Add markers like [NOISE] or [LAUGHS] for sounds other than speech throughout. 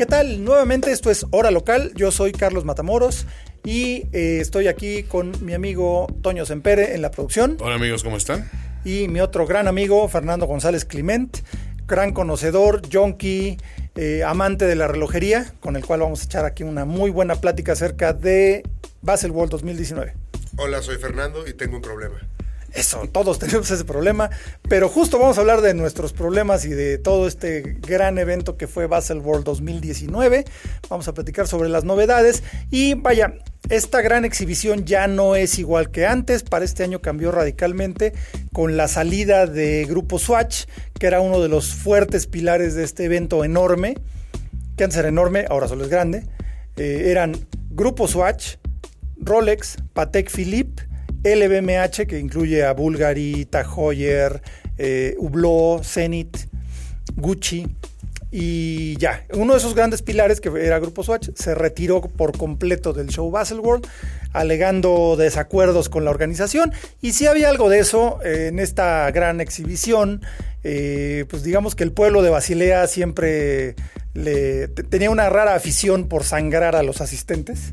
¿Qué tal? Nuevamente esto es Hora Local. Yo soy Carlos Matamoros y eh, estoy aquí con mi amigo Toño Sempere en la producción. Hola amigos, ¿cómo están? Y mi otro gran amigo Fernando González Clement, gran conocedor, junkie, eh, amante de la relojería, con el cual vamos a echar aquí una muy buena plática acerca de Basel World 2019. Hola, soy Fernando y tengo un problema. Eso, todos tenemos ese problema, pero justo vamos a hablar de nuestros problemas y de todo este gran evento que fue Basel World 2019. Vamos a platicar sobre las novedades y vaya, esta gran exhibición ya no es igual que antes, para este año cambió radicalmente con la salida de Grupo Swatch, que era uno de los fuertes pilares de este evento enorme, que antes era enorme, ahora solo es grande. Eh, eran Grupo Swatch, Rolex, Patek Philippe, LVMH, que incluye a Bulgari, Tag Heuer, eh, Hublot, Zenith, Gucci. Y ya, uno de esos grandes pilares, que era Grupo Swatch, se retiró por completo del show Baselworld, alegando desacuerdos con la organización. Y si había algo de eso en esta gran exhibición. Eh, pues digamos que el pueblo de Basilea siempre le, tenía una rara afición por sangrar a los asistentes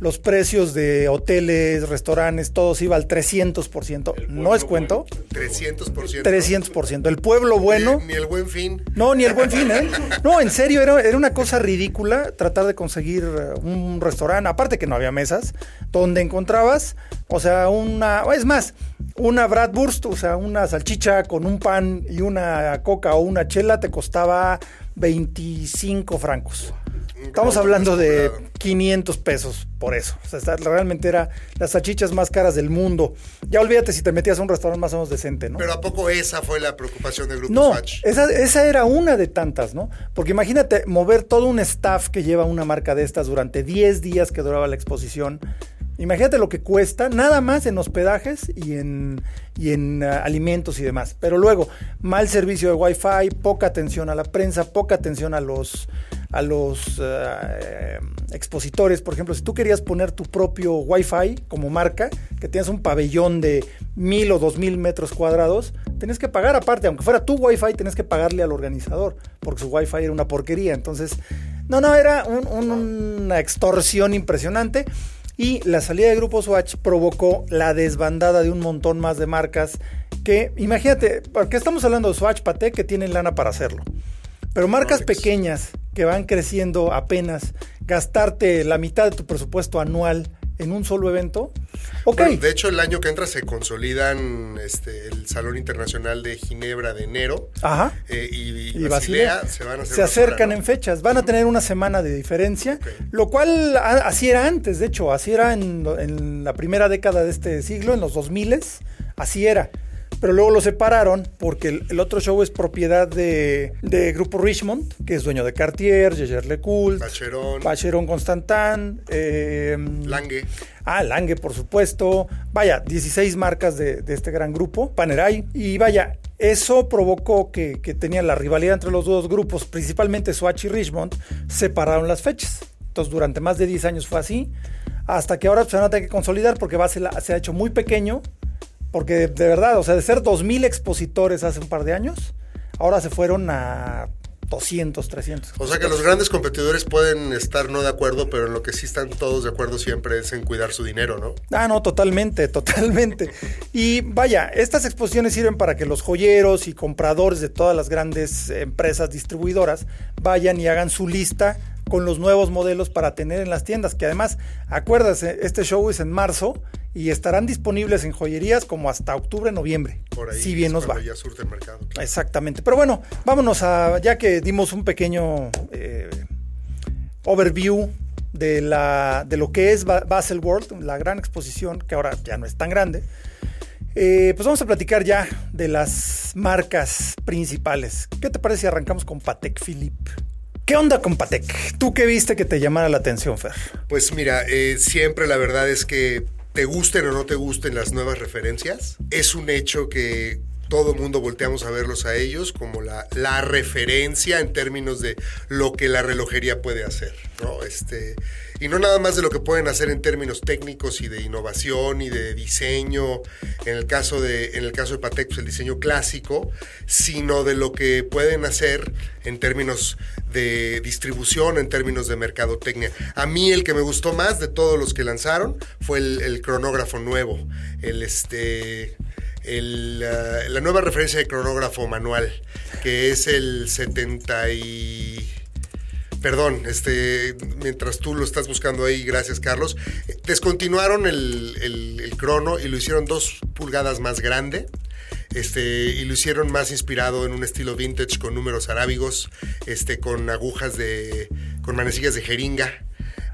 los precios de hoteles, restaurantes, todos iba al 300%. No es cuento. 300%. 300%. El pueblo bueno. Ni, el buen fin. No, ni el buen fin, ¿eh? No, en serio, era, era una cosa ridícula tratar de conseguir uh, un restaurante, aparte que no había mesas, donde encontrabas, o sea, una. Es más, una Bratwurst, o sea, una salchicha con un pan y una coca o una chela te costaba 25 francos. Estamos hablando de 500 pesos por eso. O sea, realmente era las salchichas más caras del mundo. Ya olvídate si te metías a un restaurante más o menos decente, ¿no? Pero ¿a poco esa fue la preocupación del grupo No, esa, esa era una de tantas, ¿no? Porque imagínate mover todo un staff que lleva una marca de estas durante 10 días que duraba la exposición Imagínate lo que cuesta, nada más en hospedajes y en, y en uh, alimentos y demás. Pero luego, mal servicio de Wi-Fi, poca atención a la prensa, poca atención a los, a los uh, expositores. Por ejemplo, si tú querías poner tu propio Wi-Fi como marca, que tienes un pabellón de mil o dos mil metros cuadrados, tenías que pagar aparte, aunque fuera tu Wi-Fi, tenías que pagarle al organizador, porque su Wi-Fi era una porquería. Entonces, no, no, era un, un, una extorsión impresionante. Y la salida de Grupo Swatch provocó la desbandada de un montón más de marcas que, imagínate, porque estamos hablando de Swatch, Patek, que tienen lana para hacerlo. Pero marcas pequeñas que van creciendo apenas, gastarte la mitad de tu presupuesto anual en un solo evento. Ok. de hecho, el año que entra se consolidan este, el Salón Internacional de Ginebra de enero. Ajá. Eh, y, Basilea, se van a hacer Se acercan en fechas. Van a tener una semana de diferencia. Lo cual así era antes, de hecho. Así era en, en la primera década de este siglo, en los 2000 Así era pero luego lo separaron porque el, otro show es propiedad de, Grupo Richmond, que es dueño de Cartier, Jaeger LeCoultre, Bacheron, Bacheron Constantin, eh, Lange. Ah, Lange, por supuesto. Vaya, 16 marcas de, este gran grupo, Panerai. Y vaya, eso provocó que, que tenían la rivalidad entre los dos grupos, principalmente Swatch y Richmond, separaron las fechas. Entonces, durante más de 10 años fue así. Hasta que ahora se van a tener que consolidar porque va se ha hecho muy pequeño porque de verdad, o sea, de ser 2.000 expositores hace un par de años, ahora se fueron a 200, 300. O sea que los grandes competidores pueden estar no de acuerdo, pero en lo que sí están todos de acuerdo siempre es en cuidar su dinero, ¿no? Ah, no, totalmente, totalmente. y vaya, estas exposiciones sirven para que los joyeros y compradores de todas las grandes empresas distribuidoras vayan y hagan su lista con los nuevos modelos para tener en las tiendas, que además, acuérdate, este show es en marzo y estarán disponibles en joyerías como hasta octubre, noviembre. Por ahí, si bien nos va. Ya surte el mercado. Exactamente. Pero bueno, vámonos a, ya que dimos un pequeño eh, overview de, la, de lo que es Basel World, la gran exposición, que ahora ya no es tan grande. Eh, pues vamos a platicar ya de las marcas principales. ¿Qué te parece si arrancamos con Patek Philippe? ¿Qué onda con Patek? ¿Tú qué viste que te llamara la atención, Fer? Pues mira, eh, siempre la verdad es que te gusten o no te gusten las nuevas referencias, es un hecho que todo mundo volteamos a verlos a ellos como la, la, referencia en términos de lo que la relojería puede hacer, ¿no? Este, y no nada más de lo que pueden hacer en términos técnicos y de innovación y de diseño, en el caso de, en el caso de Patek, el diseño clásico, sino de lo que pueden hacer en términos de distribución, en términos de mercadotecnia. A mí el que me gustó más de todos los que lanzaron fue el, cronógrafo nuevo, el este el, uh, la nueva referencia de cronógrafo manual, que es el 70 y... Perdón, este, mientras tú lo estás buscando ahí, gracias Carlos. Descontinuaron el, el, el crono y lo hicieron dos pulgadas más grande. Este, y lo hicieron más inspirado en un estilo vintage con números arábigos, este, con agujas de. con manecillas de jeringa.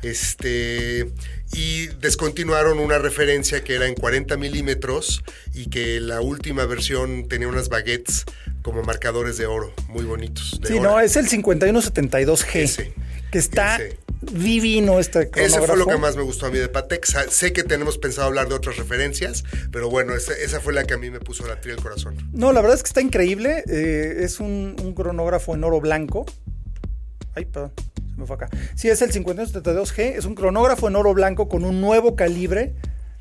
Este, y descontinuaron una referencia que era en 40 milímetros y que la última versión tenía unas baguettes como marcadores de oro, muy bonitos. sí, no, es el 5172G. Ese, que está ese. divino este cronógrafo. Ese fue lo que más me gustó a mí de Patek. Sé que tenemos pensado hablar de otras referencias, pero bueno, esa, esa fue la que a mí me puso la tría el corazón. No, la verdad es que está increíble. Eh, es un, un cronógrafo en oro blanco. Ay, perdón Sí, es el 5172G, es un cronógrafo en oro blanco con un nuevo calibre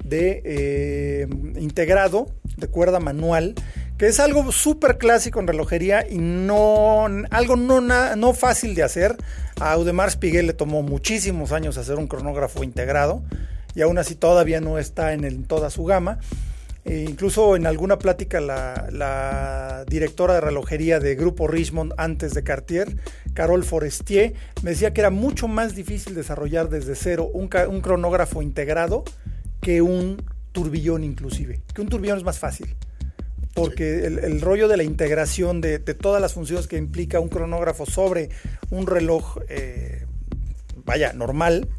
de eh, integrado de cuerda manual, que es algo súper clásico en relojería y no algo no, no fácil de hacer. A Audemars Spiguel le tomó muchísimos años hacer un cronógrafo integrado y aún así todavía no está en toda su gama. E incluso en alguna plática la, la, directora de relojería de Grupo Richmond antes de Cartier, Carol Forestier, me decía que era mucho más difícil desarrollar desde cero un, un cronógrafo integrado que un turbillón inclusive, que un turbillón es más fácil. Porque sí. el, el, rollo de la integración de, de, todas las funciones que implica un cronógrafo sobre un reloj, eh, vaya, normal,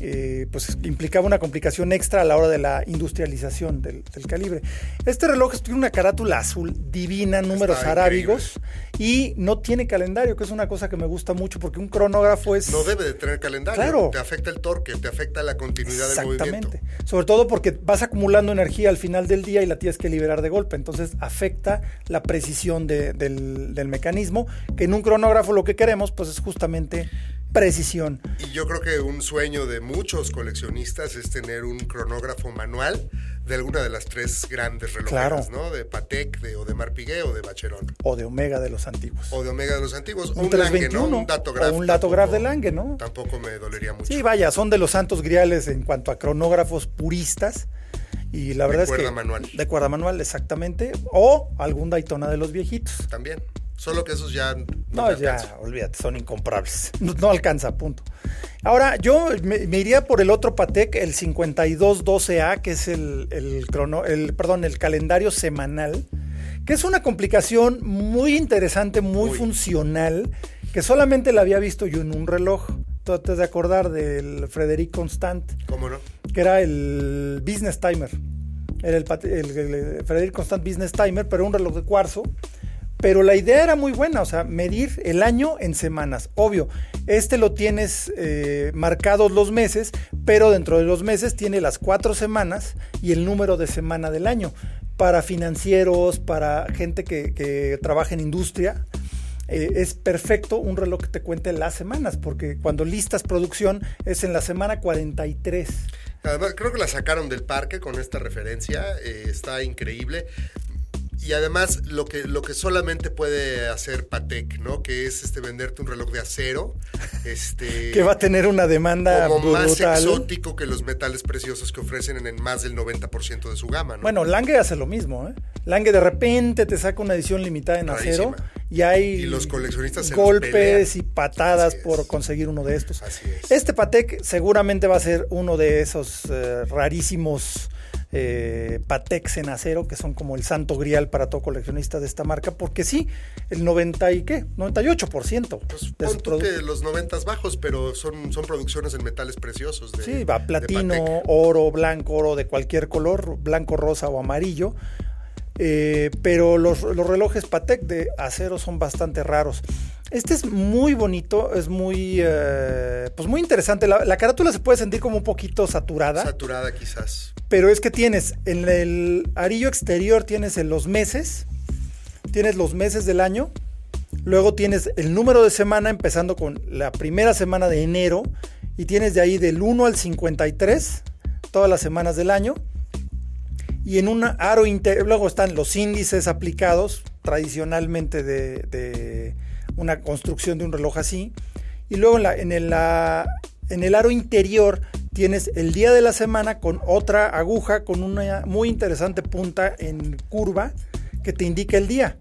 eh, pues implicaba una complicación extra a la hora de la industrialización del, del calibre. Este reloj tiene una carátula azul divina, números Está arábigos increíble. y no tiene calendario, que es una cosa que me gusta mucho porque un cronógrafo es... No debe de tener calendario, claro. te afecta el torque, te afecta la continuidad del movimiento. Exactamente, sobre todo porque vas acumulando energía al final del día y la tienes que liberar de golpe, entonces afecta la precisión de, del, del mecanismo, que en un cronógrafo lo que queremos pues es justamente precisión. Y yo creo que un sueño de muchos coleccionistas es tener un cronógrafo manual de alguna de las tres grandes relojeras, claro. ¿no? De Patek, de Audemars Piguet o de Bacheron. O de Omega de los antiguos. O de Omega de los antiguos. Un, un 321, Lange, ¿no? Un datograph. O un datograph de Lange, ¿no? Tampoco me dolería mucho. Sí, vaya, son de los santos griales en cuanto a cronógrafos puristas. Y la verdad de es que. De cuerda manual. De cuerda manual, exactamente. O algún Daytona de los viejitos. También. Solo que esos ya. No, no ya, olvídate, son incomprables. [LAUGHS] No, no, alcanza, punto. Ahora, yo me, me, iría por el otro Patek, el 5212A, que es el, el, crono, el, perdón, el calendario semanal, que es una complicación muy interesante, muy Uy. funcional, que solamente la había visto yo en un reloj. Tú te has de acordar del Frederic Constant. ¿Cómo no? Que era el Business Timer. Era el, el, el Frederic Constant Business Timer, pero un reloj de cuarzo pero la idea era muy buena, o sea, medir el año en semanas. Obvio, este lo tienes eh, marcados los meses, pero dentro de los meses tiene las cuatro semanas y el número de semana del año. Para financieros, para gente que, que trabaja en industria, eh, es perfecto un reloj que te cuente las semanas, porque cuando listas producción es en la semana 43. Además, creo que la sacaron del parque con esta referencia, eh, está increíble y además lo que, lo que solamente puede hacer Patek, ¿no? Que es este venderte un reloj de acero. Este, [LAUGHS] que va a tener una demanda como brutal. más exótico que los metales preciosos que ofrecen en, más del 90% de su gama, ¿no? Bueno, Lange hace lo mismo, ¿eh? Lange de repente te saca una edición limitada en Rarísima. acero y hay y los coleccionistas golpes y patadas por conseguir uno de estos. Así es. Este Patek seguramente va a ser uno de esos eh, rarísimos eh, Patex en acero, que son como el santo grial para todo coleccionista de esta marca, porque sí, el 90 y qué, 98%. Pues de pon que los 90 bajos, pero son, son producciones en metales preciosos. De, sí, va platino, oro, blanco, oro de cualquier color, blanco, rosa o amarillo. Eh, pero los, los, relojes Patek de acero son bastante raros. Este es muy bonito, es muy, eh, pues muy interesante. La, carátula se puede sentir como un poquito saturada. Saturada quizás. Pero es que tienes en el arillo exterior tienes en los meses, tienes los meses del año, luego tienes el número de semana empezando con la primera semana de enero y tienes de ahí del 1 al 53 todas las semanas del año. Y en un aro interior, luego están los índices aplicados tradicionalmente de una construcción de un reloj así. Y luego en, el, aro interior tienes el día de la semana con otra aguja con una muy interesante punta en curva que te indica el día.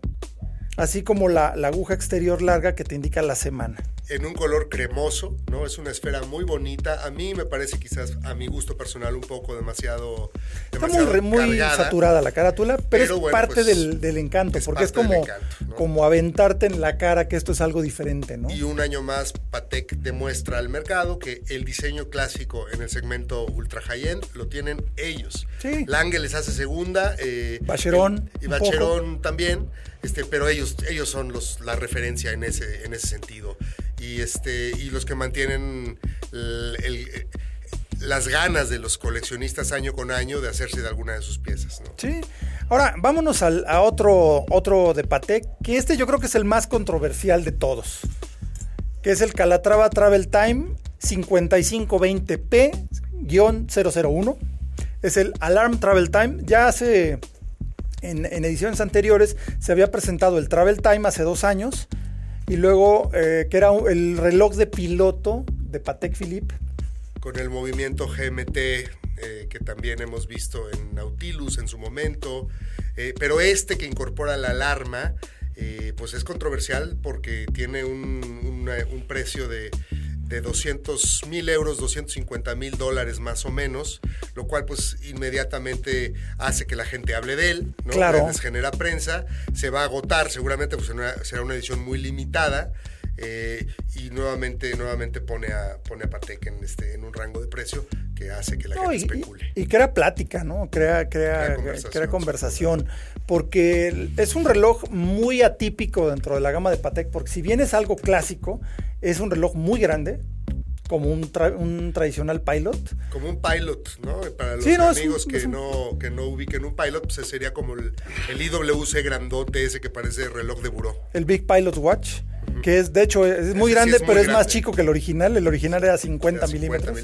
Así como la aguja exterior larga que te indica la semana en un color cremoso, ¿no? Es una esfera muy bonita. A mí me parece quizás a mi gusto personal un poco demasiado, demasiado Está muy, saturada la carátula, pero, es parte pues, del, encanto, porque es como, como aventarte en la cara que esto es algo diferente, ¿no? Y un año más Patek demuestra al mercado que el diseño clásico en el segmento ultra high-end lo tienen ellos. Sí. Lange les hace segunda. Eh, Bacheron. y Bacheron también. Este, pero ellos, ellos son los, la referencia en ese, en ese sentido y, este, y los que mantienen las ganas de los coleccionistas año con año de hacerse de alguna de sus piezas. Sí. Ahora, vámonos al, a otro, otro de Patek, que este yo creo que es el más controversial de todos, que es el Calatrava Travel Time 5520P-001. Es el Alarm Travel Time. Ya hace, en, en ediciones anteriores, se había presentado el Travel Time hace dos años y luego, eh, que era el reloj de piloto de Patek Philippe. Con el movimiento GMT eh, que también hemos visto en Nautilus en su momento. Eh, pero este que incorpora la alarma, pues es controversial porque tiene un precio de de 200 mil euros, 250 mil dólares más o menos, lo cual pues inmediatamente hace que la gente hable de él, ¿no? Claro. Les genera prensa, se va a agotar seguramente, pues será una edición muy limitada. Eh, y nuevamente, nuevamente pone a, pone a Patek en, este, en un rango de precio que hace que la gente especule. Y, crea plática, ¿no? Crea, crea, crea conversación. Porque es un reloj muy atípico dentro de la gama de Patek, porque si bien es algo clásico, es un reloj muy grande, como un, un, tradicional pilot. Como un pilot, ¿no? Para los amigos que, no, que no ubiquen un pilot, pues sería como el, el, IWC grandote ese que parece reloj de buró. El Big Pilot Watch, que es, de hecho, es muy grande, pero es más chico que el original. El original era 50, milímetros.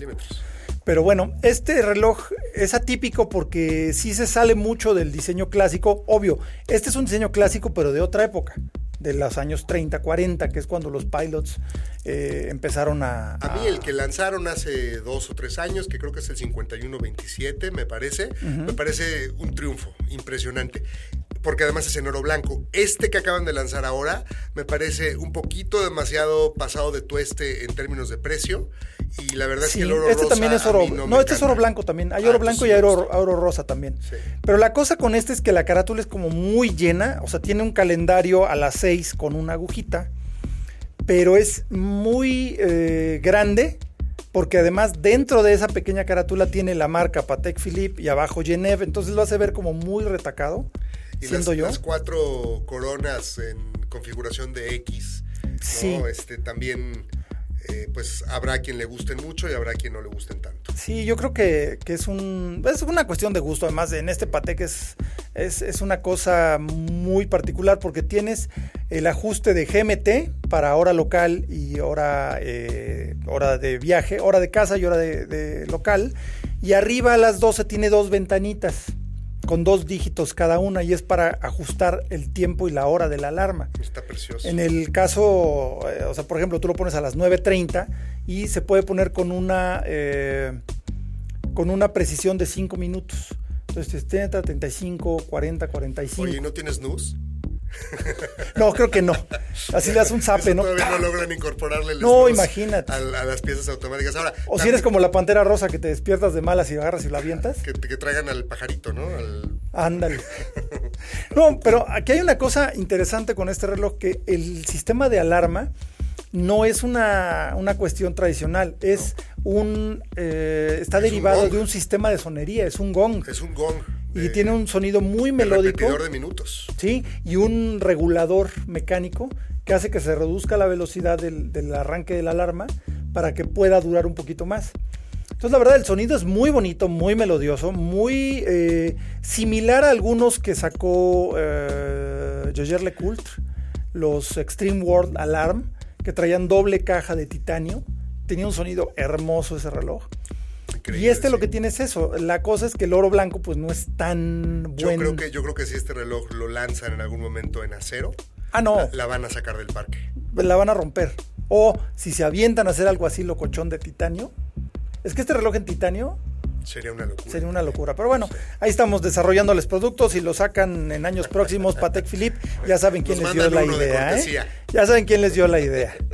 Pero bueno, este reloj es atípico porque sí se sale mucho del diseño clásico. Obvio, este es un diseño clásico, pero de otra época de los años 30, 40, que es cuando los pilots eh, empezaron a, a, mí el que lanzaron hace dos o tres años, que creo que es el 51-27, me parece, me parece un triunfo impresionante porque además es en oro blanco. Este que acaban de lanzar ahora me parece un poquito demasiado pasado de tueste en términos de precio. Y la verdad es que el oro este también es oro. No, este es oro blanco también. Hay oro ah, blanco y hay oro, rosa también. Pero la cosa con este es que la carátula es como muy llena. O sea, tiene un calendario a las 6 con una agujita. Pero es muy eh, grande. Porque además dentro de esa pequeña carátula tiene la marca Patek Philippe y abajo Genève. Entonces lo hace ver como muy retacado. Y las, cuatro coronas en configuración de X. Sí. Este, también eh, pues habrá quien le gusten mucho y habrá quien no le gusten tanto. Sí, yo creo que, es, un, es una cuestión de gusto. Además, en este Patek es, es, una cosa muy particular porque tienes el ajuste de GMT para hora local y hora, eh, hora de viaje, hora de casa y hora de, de local. Y arriba a las 12 tiene dos ventanitas con dos dígitos cada una y es para ajustar el tiempo y la hora de la alarma. Está precioso. En el caso, eh, o sea, por ejemplo, tú lo pones a las 9.30 y se puede poner con una, eh, con una precisión de 5 minutos. Entonces, 30, 35, 40, 45. Oye, ¿y no tienes NUS? No, creo que no. Así le das un zape, ¿no? Todavía no logran incorporarle el No, imagínate. A, las piezas automáticas. Ahora, o si eres como la pantera rosa que te despiertas de malas y agarras y la avientas. Que, traigan al pajarito, ¿no? Ándale. [LAUGHS] no, pero aquí hay una cosa interesante con este reloj, que el sistema de alarma no es una, una cuestión tradicional, es un... Eh, está derivado de un sistema de sonería, es un gong. Es un gong. Y tiene un sonido muy melódico. de minutos. Sí, y un regulador mecánico que hace que se reduzca la velocidad del, del arranque de la alarma para que pueda durar un poquito más. Entonces la verdad el sonido es muy bonito, muy melodioso, muy eh, similar a algunos que sacó eh, Jaeger LeCoultre, los Extreme World Alarm, que traían doble caja de titanio. Tenía un sonido hermoso ese reloj. Y este lo que tiene es eso. La cosa es que el oro blanco pues no es tan bueno. Yo creo que, yo creo que si este reloj lo lanzan en algún momento en acero, ah, no. la, la van a sacar del parque. La van a romper. O si se avientan a hacer algo así locochón de titanio, es que este reloj en titanio Sería una locura. Sería una locura. Pero bueno, ahí estamos desarrollándoles productos y lo sacan en años próximos. Patek Philippe, ya saben quién les dio la idea. ¿eh? Ya saben quién les dio la idea. [LAUGHS]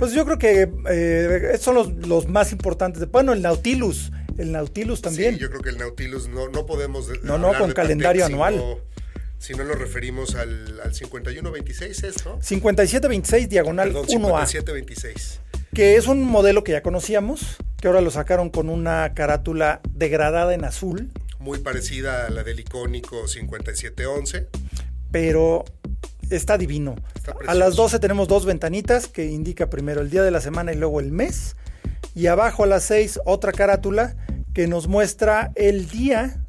Pues yo creo que eh, son los, los, más importantes. Bueno, el Nautilus. El Nautilus también. Sí, yo creo que el Nautilus no, no podemos. No, no, con calendario anual. Si no lo referimos al, al 5126, ¿es, no? 5726 diagonal Perdón, 1A. 5726 que es un modelo que ya conocíamos, que ahora lo sacaron con una carátula degradada en azul. Muy parecida a la del icónico 5711. Pero está divino. a las 12 tenemos dos ventanitas que indica primero el día de la semana y luego el mes. Y abajo a las 6 otra carátula que nos muestra el día,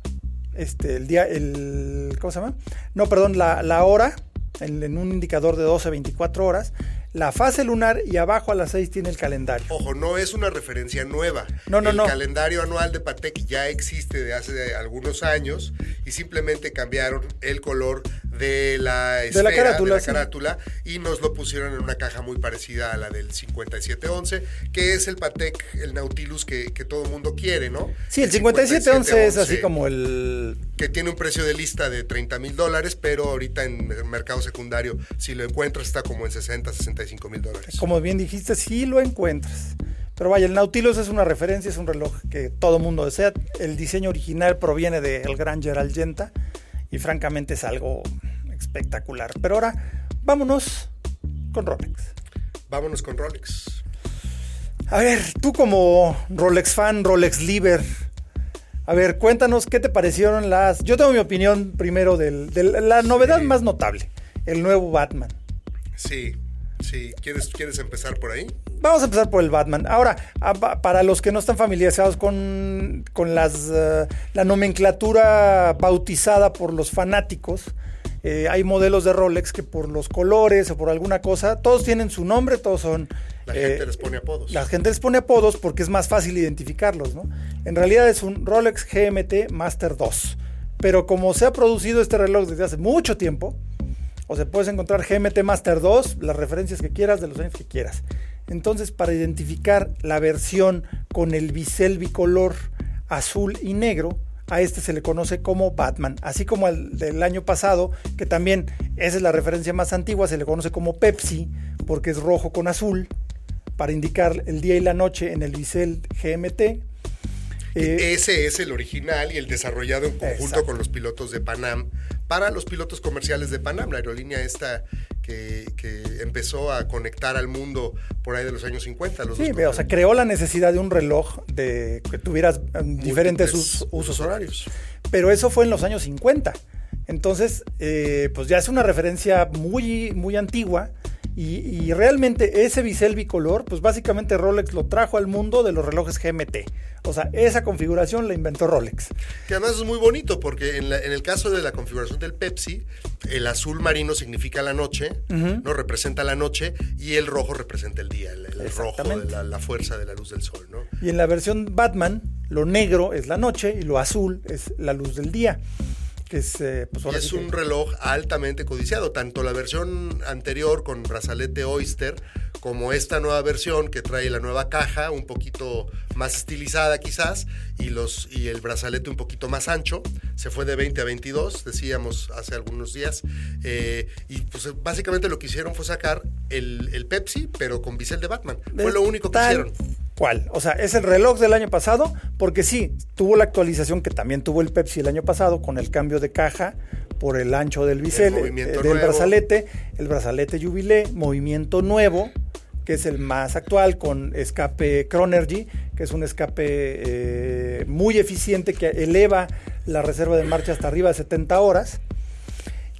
este, el día, el, ¿cómo se llama? No, perdón, la, la hora, en, en un indicador de 12 a 24 horas la fase lunar y abajo a las 6 tiene el calendario. Ojo, no es una referencia nueva. No, no, el no. El calendario anual de Patek ya existe de hace algunos años y simplemente cambiaron el color de la esfera, de la carátula, de la carátula y nos lo pusieron en una caja muy parecida a la del 5711, que es el Patek, el Nautilus que, que todo el mundo quiere, ¿no? Sí, el, 5711 es así como el... Que tiene un precio de lista de 30 mil dólares, pero ahorita en el mercado secundario, si lo encuentras, está como en 60, 65 mil dólares. Como bien dijiste, sí lo encuentras. Pero vaya, el Nautilus es una referencia, es un reloj que todo mundo desea. El diseño original proviene del gran Gerald Genta y francamente es algo espectacular. Pero ahora, vámonos con Rolex. Vámonos con Rolex. A ver, tú como Rolex fan, Rolex Liver, a ver, cuéntanos qué te parecieron las... Yo tengo mi opinión primero de la novedad Sí. más notable, el nuevo Batman. Sí, sí. ¿Quieres, ¿Quieres empezar por ahí? Vamos a empezar por el Batman. Ahora, para los que no están familiarizados con, con las, eh, la nomenclatura bautizada por los fanáticos, eh, hay modelos de Rolex que por los colores o por alguna cosa, todos tienen su nombre, todos son... La eh, gente les pone apodos. La gente les pone apodos porque es más fácil identificarlos, ¿no? En realidad es un Rolex GMT Master 2. Pero como se ha producido este reloj desde hace mucho tiempo, o sea, puedes encontrar GMT Master 2, las referencias que quieras, de los años que quieras. Entonces, para identificar la versión con el bisel bicolor azul y negro, a este se le conoce como Batman. Así como al del año pasado, que también esa es la referencia más antigua, se le conoce como Pepsi, porque es rojo con azul, para indicar el día y la noche en el bisel GMT. Eh, Ese es el original y el desarrollado en conjunto Exacto. con los pilotos de Panam para los pilotos comerciales de Panam, la aerolínea esta que, que empezó a conectar al mundo por ahí de los años 50. Los Sí, o sea, creó la necesidad de un reloj de que tuvieras diferentes us- usos horarios. Pero eso fue en los años 50. Entonces, eh, pues ya es una referencia muy, muy antigua. Y, y realmente ese bisel bicolor, pues básicamente Rolex lo trajo al mundo de los relojes GMT. O sea, esa configuración la inventó Rolex. Que además es muy bonito porque en, la- en el caso de la configuración del Pepsi, el azul marino significa la noche, no representa la noche, y el rojo representa el día, el, el rojo de la, la fuerza de la luz del sol, ¿no? Y en la versión Batman, lo negro es la noche y lo azul es la luz del día. Que es, eh, pues Y es sí que- un reloj altamente codiciado, tanto la versión anterior con brazalete Oyster como esta nueva versión que trae la nueva caja, un poquito más estilizada quizás, y, los, y el brazalete un poquito más ancho. Se fue de 20 a 22, decíamos hace algunos días. eh, y pues básicamente lo que hicieron fue sacar el, el Pepsi, pero con bisel de Batman. Fue lo único que hicieron. cual. O sea, es el reloj del año pasado, porque sí, tuvo la actualización que también tuvo el Pepsi el año pasado con el cambio de caja por el ancho del bisel, movimiento eh, del nuevo. brazalete, el brazalete Jubilee, movimiento nuevo, que es el más actual, con escape Chronergy, que es un escape eh, muy eficiente que eleva la reserva de marcha hasta arriba de 70 horas.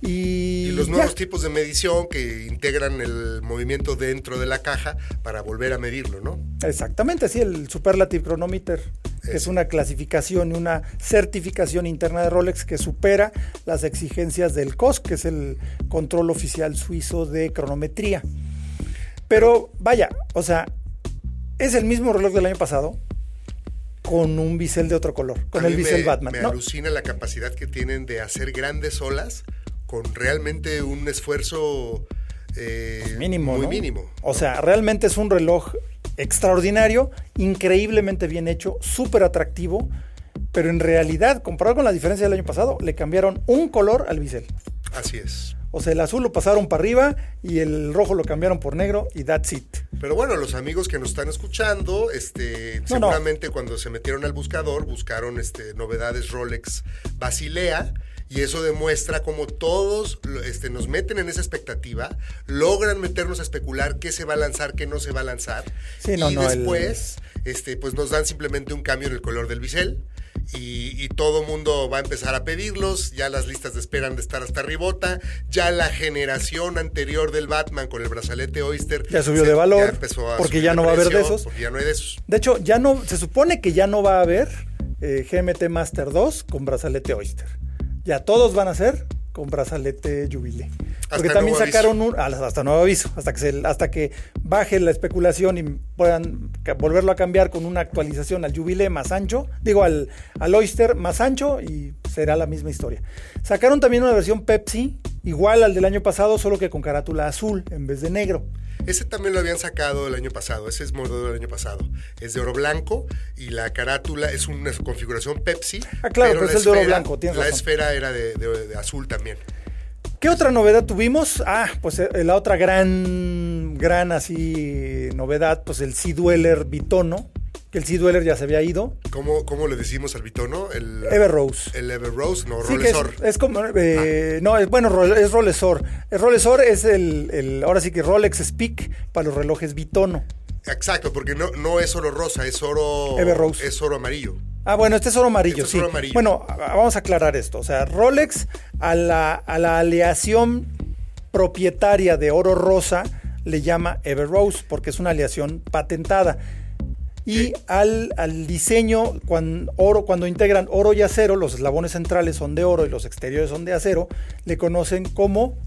Y, los nuevos tipos de medición que integran el movimiento dentro de la caja para volver a medirlo, ¿no? Exactamente, sí, el Superlative Chronometer, que es una clasificación y una certificación interna de Rolex que supera las exigencias del COS, que es el control oficial suizo de cronometría. Pero vaya, o sea, es el mismo reloj del año pasado, con un bisel de otro color, con el bisel Batman. Me alucina la capacidad que tienen de hacer grandes olas con realmente un esfuerzo eh, pues mínimo, muy mínimo. O sea, realmente es un reloj extraordinario, increíblemente bien hecho, súper atractivo, pero en realidad, comparado con la diferencia del año pasado, le cambiaron un color al bisel. Así es. O sea, el azul lo pasaron para arriba y el rojo lo cambiaron por negro y that's it. Pero bueno, los amigos que nos están escuchando, este, seguramente cuando se metieron al buscador, buscaron este, novedades Rolex Basilea y eso demuestra cómo todos este, nos meten en esa expectativa, logran meternos a especular qué se va a lanzar, qué no se va a lanzar. y después, este, pues nos dan simplemente un cambio en el color del bisel. Y, y, todo mundo va a empezar a pedirlos, ya las listas de espera han de estar hasta ribota, ya la generación anterior del Batman con el brazalete Oyster ya subió de valor, porque ya no va a haber de esos. Porque ya no hay de esos. De hecho, ya no, se supone que ya no va a haber eh, GMT Master 2 con brazalete Oyster ya todos van a ser con brazalete Jubilee. Porque también sacaron un hasta nuevo aviso, hasta que se, hasta que baje la especulación y puedan volverlo a cambiar con una actualización al Jubilee más ancho, digo al, al Oyster más ancho y será la misma historia. Sacaron también una versión Pepsi igual al del año pasado, solo que con carátula azul en vez de negro. Ese también lo habían sacado el año pasado, ese es modelo del año pasado. Es de oro blanco y la carátula es una configuración Pepsi. Ah, claro, pero, es el de oro blanco, tienes La esfera era de, azul también. ¿Qué otra novedad tuvimos? Ah, pues eh, la otra gran, gran así novedad, pues el Sea Dweller Bitono, que el Sea Dweller ya se había ido. ¿Cómo, cómo le decimos al bitono? El Ever Rose. El Ever Rose, no, sí, Rolesor. Es, como, eh, no, es, bueno, es Rolesor. El Rolesor es el, el, ahora sí que Rolex Speak para los relojes bitono. Exacto, porque no, no es oro rosa, es oro. Ever Rose. Es oro amarillo. Ah, bueno, este es oro amarillo, este sí. Oro amarillo. Bueno, vamos a aclarar esto. O sea, Rolex a la, a la aleación propietaria de oro rosa le llama Ever Rose porque es una aleación patentada y al, al, diseño, cuando, oro, cuando integran oro y acero, los eslabones centrales son de oro y los exteriores son de acero, le conocen como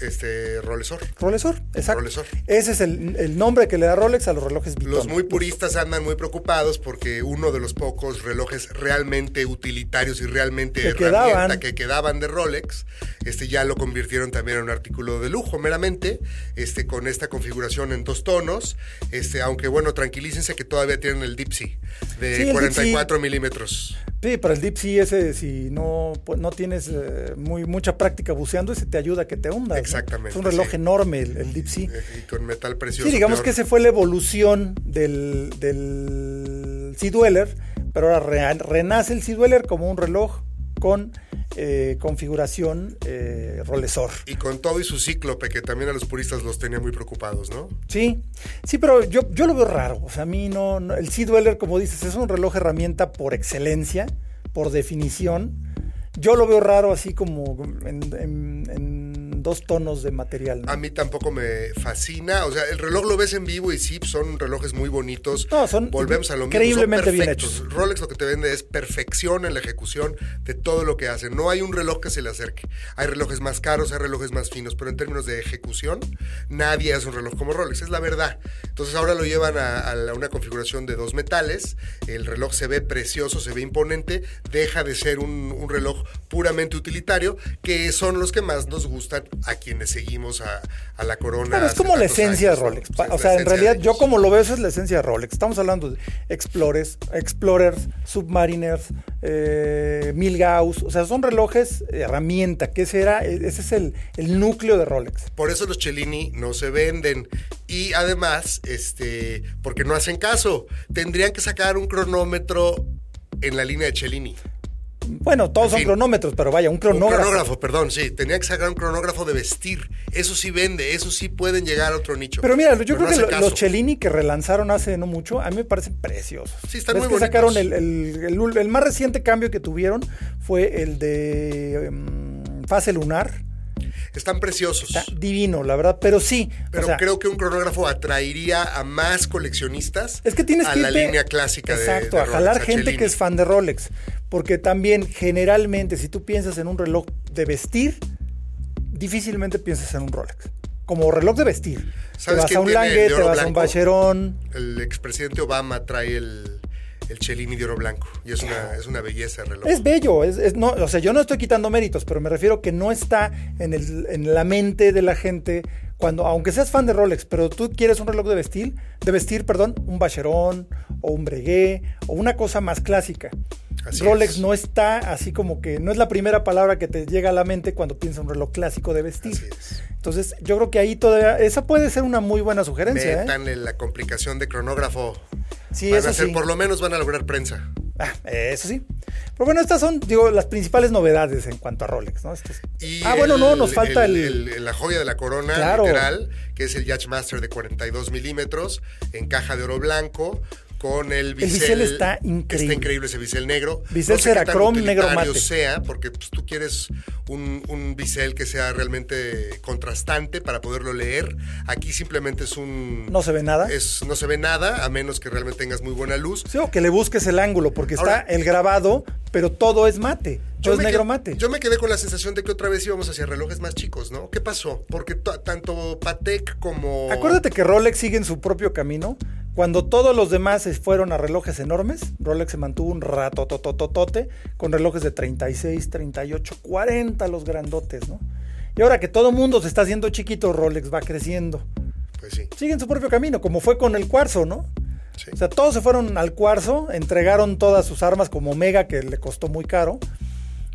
este Rolesor. Rolesor, exacto. Ese es el, nombre que le da Rolex a los relojes Vuitton. Los muy puristas andan muy preocupados porque uno de los pocos relojes realmente utilitarios y realmente que quedaban. que quedaban de Rolex, este ya lo convirtieron también en un artículo de lujo meramente, este con esta configuración en dos tonos, este aunque bueno, tranquilícense que todavía tienen el Sea de 44 milímetros. Sí, para el Deep Sea ese, si no, pues, no tienes eh, muy, mucha práctica buceando, ese te ayuda a que te hunda. Exactamente. Es un reloj enorme el, Deep Sea. Y con metal precioso. Sí, digamos que ese fue la evolución del, del Sea Dweller, pero ahora renace el Sea Dweller como un reloj con eh, configuración eh, rolesor. Y con todo y su cíclope, que también a los puristas los tenía muy preocupados, ¿no? Sí, sí, pero yo, yo lo veo raro. O sea, a mí no, el Sea Dweller, como dices, es un reloj herramienta por excelencia, por definición. Yo lo veo raro así como en dos tonos de material. A mí tampoco me fascina. O sea, el reloj lo ves en vivo y sí, son relojes muy bonitos. No, son Volvemos a lo mismo. Increíblemente bien hechos. Rolex lo que te vende es perfección en la ejecución de todo lo que hace. No hay un reloj que se le acerque. Hay relojes más caros, hay relojes más finos, pero en términos de ejecución, nadie hace un reloj como Rolex. Es la verdad. Entonces ahora lo llevan a, una configuración de dos metales. El reloj se ve precioso, se ve imponente. Deja de ser un, un reloj puramente utilitario, que son los que más nos gustan a quienes seguimos a, la corona. Pero es como la esencia de Rolex. o sea, en realidad, yo como lo veo, eso es la esencia de Rolex. Estamos hablando de Explorers, Explorers, Submariners, eh, Milgauss. O sea, son relojes herramienta. Que ese, era, ese es el, el núcleo de Rolex. Por eso los Cellini no se venden. Y además, este, porque no hacen caso. Tendrían que sacar un cronómetro en la línea de Cellini. Bueno, todos son cronómetros, pero vaya, un cronógrafo. Un cronógrafo, perdón, sí. Tenía que sacar un cronógrafo de vestir. Eso sí vende, eso sí pueden llegar a otro nicho. Pero mira, yo creo que los Cellini que relanzaron hace no mucho, a mí me parecen preciosos. Sí, están muy que sacaron el, el, más reciente cambio que tuvieron fue el de em, fase lunar. Están preciosos. Está divino, la verdad, pero sí. Pero creo que un cronógrafo atraería a más coleccionistas es que tienes a que la línea clásica exacto, de, a jalar gente que es fan de Rolex. Porque también, generalmente, si tú piensas en un reloj de vestir, difícilmente piensas en un Rolex. Como reloj de vestir. Te vas a un Lange, te vas a un Bacheron. El expresidente Obama trae el, el Cellini de oro blanco. Y es una, es una belleza el reloj. Es bello. Es, no, o sea, yo no estoy quitando méritos, pero me refiero que no está en, el, en la mente de la gente cuando, aunque seas fan de Rolex, pero tú quieres un reloj de vestir, de vestir, perdón, un Bacheron o un Breguet o una cosa más clásica. Rolex no está así como que no es la primera palabra que te llega a la mente cuando piensas un reloj clásico de vestir. Entonces, yo creo que ahí todavía esa puede ser una muy buena sugerencia. ¿eh? Metan en la complicación de cronógrafo. Sí, eso sí. por lo menos van a lograr prensa. Ah, eso sí. Pero bueno, estas son, digo, las principales novedades en cuanto a Rolex, ¿no? ah, bueno, no, nos falta el, La joya de la corona, literal, que es el Yachtmaster de 42 milímetros, en caja de oro blanco, con el bisel. El bisel está increíble. Está increíble ese bisel negro. Bisel no Ceracrom negro mate. sea, porque pues, tú quieres un, un, bisel que sea realmente contrastante para poderlo leer. Aquí simplemente es un... No se ve nada. Es, no se ve nada, a menos que realmente tengas muy buena luz. Sí, o que le busques el ángulo, porque está el grabado, pero todo es mate. Todo es negro mate. Yo me quedé con la sensación de que otra vez íbamos hacia relojes más chicos, ¿no? ¿Qué pasó? Porque tanto Patek como... Acuérdate que Rolex sigue en su propio camino. Cuando todos los demás se fueron a relojes enormes, Rolex se mantuvo un rato totototote con relojes de 36, 38, 40 los grandotes, ¿no? Y ahora que todo mundo se está haciendo chiquito, Rolex va creciendo. Pues sí. Sigue en su propio camino, como fue con el cuarzo, ¿no? Sí. O sea, todos se fueron al cuarzo, entregaron todas sus armas como Omega, que le costó muy caro,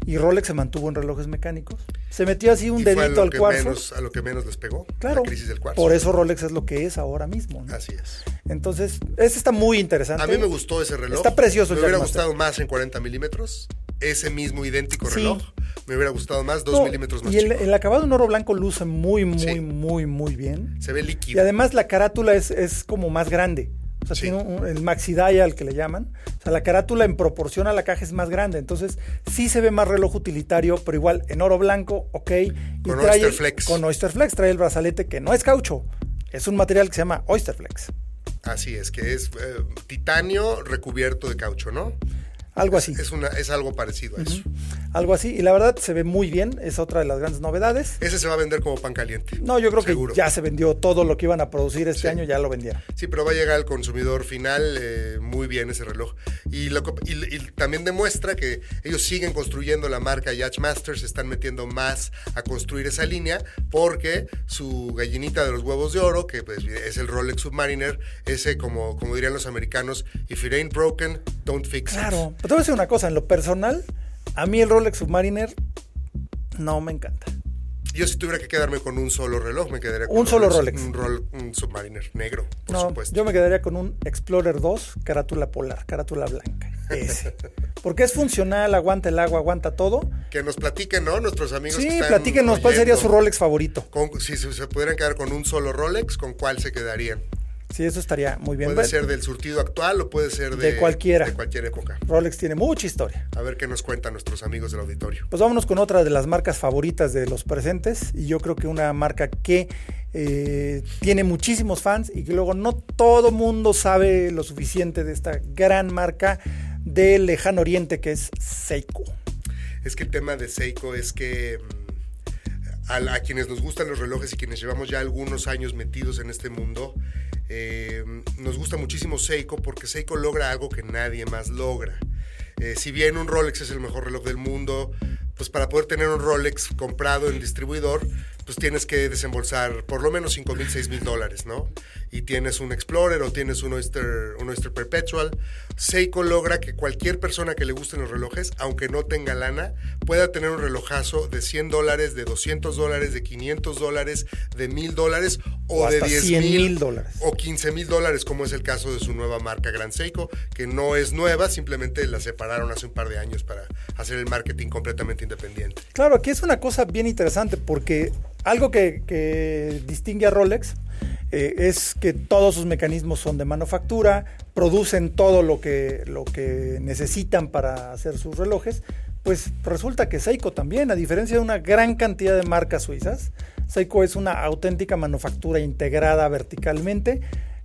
y Rolex se mantuvo en relojes mecánicos. Se metió así un dedito al cuarzo. a lo que menos les pegó. Claro. La crisis del cuarzo. Por eso Rolex es lo que es ahora mismo. Así es. Entonces, ese está muy interesante. A mí me gustó ese reloj. Está precioso. Me hubiera gustado más en 40 milímetros. Ese mismo idéntico reloj. Me hubiera gustado más, 2 milímetros más. Y el, acabado en oro blanco luce muy, muy, muy, muy bien. Se ve líquido. Y además la carátula es, es como más grande. O sea, tiene el maxi dial que le llaman. O sea, la carátula en proporción a la caja es más grande. Entonces, sí se ve más reloj utilitario, pero igual en oro blanco, ok. Con Oyster Flex. Con Oyster Flex trae el brazalete que no es caucho. Es un material que se llama Oyster Flex. Así es, que es eh, titanio recubierto de caucho, ¿no? Algo así. Es, una, es algo parecido a eso. Algo así. Y la verdad se ve muy bien. Es otra de las grandes novedades. Ese se va a vender como pan caliente. No, yo creo que ya se vendió todo lo que iban a producir este año, ya lo vendieron. Sí, pero va a llegar al consumidor final eh, muy bien ese reloj. Y, lo, y, también demuestra que ellos siguen construyendo la marca Yacht Masters, se están metiendo más a construir esa línea, porque su gallinita de los huevos de oro, que pues, es el Rolex Submariner, ese como, como dirían los americanos, if it ain't broken, don't fix it. Claro. Pero te voy a decir una cosa, en lo personal, a mí el Rolex Submariner no me encanta. Yo si tuviera que quedarme con un solo reloj, me quedaría con un solo Rolex. Un, Submariner negro, por no, supuesto. Yo me quedaría con un Explorer 2, carátula polar, carátula blanca. Ese. [LAUGHS] Porque es funcional, aguanta el agua, aguanta todo. Que nos platiquen, ¿no? Nuestros amigos. Sí, platíquenos cuál sería su Rolex favorito. si se pudieran quedar con un solo Rolex, ¿con cuál se quedarían? Sí, eso estaría muy bien. Puede ser del surtido actual o puede ser de, cualquiera. De cualquier época. Rolex tiene mucha historia. A ver qué nos cuentan nuestros amigos del auditorio. Pues vámonos con otra de las marcas favoritas de los presentes. Y yo creo que una marca que eh, tiene muchísimos fans y que luego no todo mundo sabe lo suficiente de esta gran marca del lejano oriente que es Seiko. Es que el tema de Seiko es que mm, a, quienes nos gustan los relojes y quienes llevamos ya algunos años metidos en este mundo, eh, nos gusta muchísimo Seiko porque Seiko logra algo que nadie más logra. Eh, si bien un Rolex es el mejor reloj del mundo, pues para poder tener un Rolex comprado en distribuidor, pues tienes que desembolsar por lo menos 5 mil, 6 mil dólares, ¿no? Y tienes un Explorer o tienes un Oyster, un Oyster Perpetual. Seiko logra que cualquier persona que le gusten los relojes, aunque no tenga lana, pueda tener un relojazo de 100 dólares, de 200 dólares, de 500 dólares, de 1000 dólares o, de 10 mil dólares. O 15 mil dólares, como es el caso de su nueva marca Grand Seiko, que no es nueva, simplemente la separaron hace un par de años para hacer el marketing completamente independiente. Claro, aquí es una cosa bien interesante porque algo que, distingue a Rolex eh, es que todos sus mecanismos son de manufactura, producen todo lo que, lo que necesitan para hacer sus relojes, Pues resulta que Seiko también, a diferencia de una gran cantidad de marcas suizas, Seiko es una auténtica manufactura integrada verticalmente.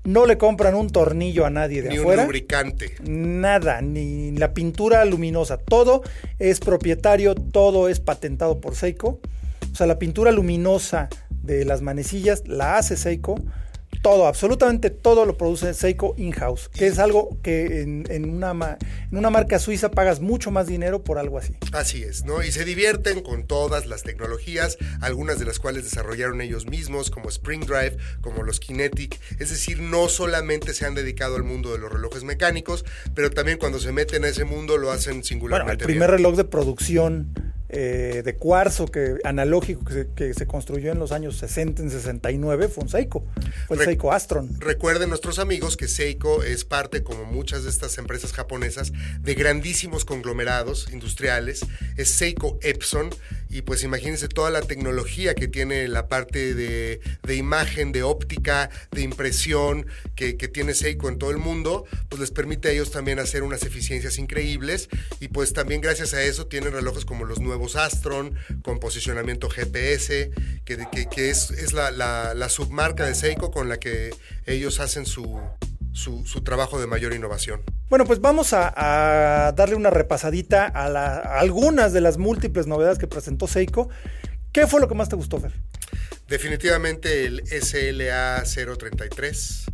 No le compran un tornillo a nadie de Ni afuera. un lubricante. Nada, ni la pintura luminosa. Todo es propietario, todo es patentado por Seiko. O sea, la pintura luminosa de las manecillas la hace Seiko. Todo, absolutamente todo lo produce Seiko in-house, que es algo que en, en una, en una marca suiza pagas mucho más dinero por algo así. Así es, ¿no? Y se divierten con todas las tecnologías, algunas de las cuales desarrollaron ellos mismos, como Spring Drive, como los Kinetic. Es decir, no solamente se han dedicado al mundo de los relojes mecánicos, pero también cuando se meten a ese mundo lo hacen Bueno, singularmente el primer bien. reloj de producción eh, de cuarzo que, analógico que se, que se construyó en los años 60, en 69, fue un Seiko. Fue el Re- Seiko Astron. Recuerden nuestros amigos que Seiko es parte, como muchas de estas empresas japonesas, de grandísimos conglomerados industriales. Es Seiko Epson y pues imagínense toda la tecnología que tiene la parte de, de imagen, de óptica, de impresión que, que tiene Seiko en todo el mundo, pues les permite a ellos también hacer unas eficiencias increíbles y pues también gracias a eso tienen relojes como los nuevos Astron con posicionamiento GPS, que, que- que es, es la, la- la submarca de Seiko con la que ellos hacen su, su, su trabajo de mayor innovación. Bueno, pues vamos a, a darle una repasadita a, la- a algunas de las múltiples novedades que presentó Seiko. ¿Qué fue lo que más te gustó, Fer? Definitivamente el SLA 033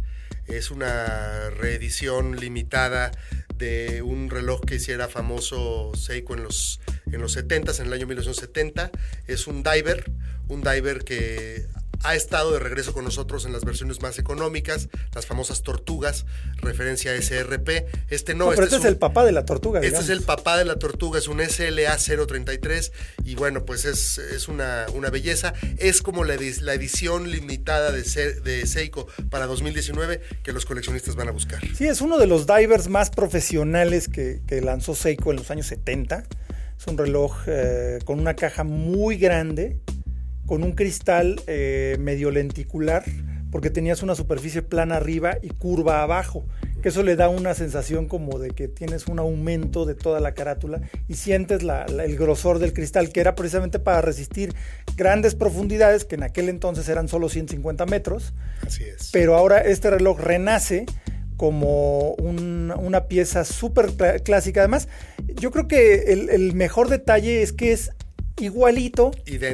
es una reedición limitada de un reloj que hiciera famoso Seiko en los, en los 70 en el año 1970. Es un diver, un diver que ha estado de regreso con nosotros en las versiones más económicas, las famosas tortugas, referencia a SRP. Este no, No, pero este este es un- el papá de la tortuga. este digamos. es el papá de la tortuga, es un SLA 033 y bueno, pues es, es una, una belleza. Es como la, edi- la edición limitada de, Se- de Seiko para 2019 que los coleccionistas van a buscar. Sí, es uno de los divers más profesionales que, que lanzó Seiko en los años 70. Es un reloj eh, con una caja muy grande, con un cristal eh, medio lenticular, porque tenías una superficie plana arriba y curva abajo, que eso le da una sensación como de que tienes un aumento de toda la carátula y sientes la- la- el grosor del cristal, que era precisamente para resistir grandes profundidades, que en aquel entonces eran solo 150 metros Así es. pero ahora este reloj renace como un- una pieza súper clásica. Además, yo creo que el, el mejor detalle es que es igualito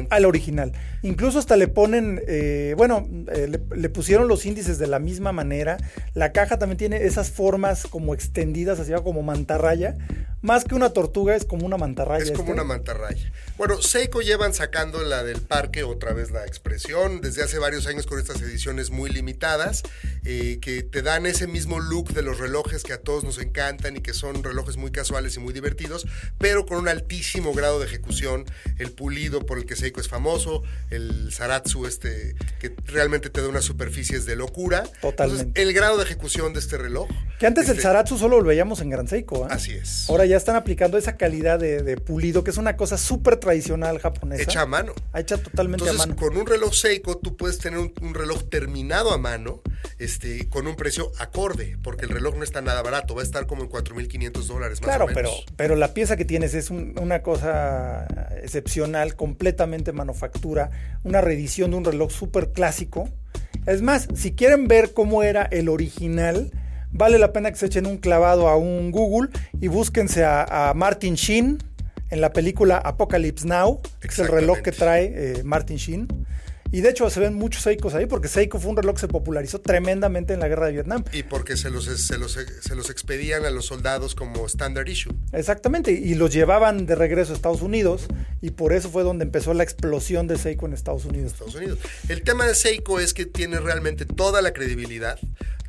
al original. Incluso hasta le ponen, eh, bueno, eh, le, le pusieron los índices de la misma manera. La caja también tiene esas formas como extendidas hacia como mantarraya. Más que una tortuga, es como una mantarraya. Es como este. una mantarraya. Bueno, Seiko llevan sacando la del parque, otra vez la expresión, desde hace varios años con estas ediciones muy limitadas, eh, que te dan ese mismo look de los relojes que a todos nos encantan y que son relojes muy casuales y muy divertidos, pero con un altísimo grado de ejecución, el pulido por el que Seiko es famoso, el Zaratsu este, que realmente te da unas superficies de locura. Totalmente. Entonces, el grado de ejecución de este reloj. Que antes el este, Zaratsu solo lo veíamos en Gran Seiko. ¿ah? Así es. Ahora ya están aplicando esa calidad de, de pulido, que es una cosa súper tradicional japonesa. Hecha a mano. Hecha totalmente Entonces, a mano. con un reloj Seiko, tú puedes tener un, un reloj terminado a mano, este, con un precio acorde, porque el reloj no está nada barato, va a estar como en 4.500 dólares más Claro, o pero, menos. pero la pieza que tienes es un- una cosa excepcional, completamente manufactura, una reedición de un reloj súper clásico. Es más, si quieren ver cómo era el original, vale la pena que se echen un clavado a un Google y búsquense a, a Martin Sheen en la película Apocalypse Now, que es el reloj que trae eh, Martin Sheen. Y de hecho se ven muchos Seikos ahí porque Seiko fue un reloj que se popularizó tremendamente en la guerra de Vietnam. Y porque se los, se, los, se los expedían a los soldados como standard issue. Exactamente, y los llevaban de regreso a Estados Unidos y por eso fue donde empezó la explosión de Seiko en Estados Unidos. Estados Unidos. El tema de Seiko es que tiene realmente toda la credibilidad.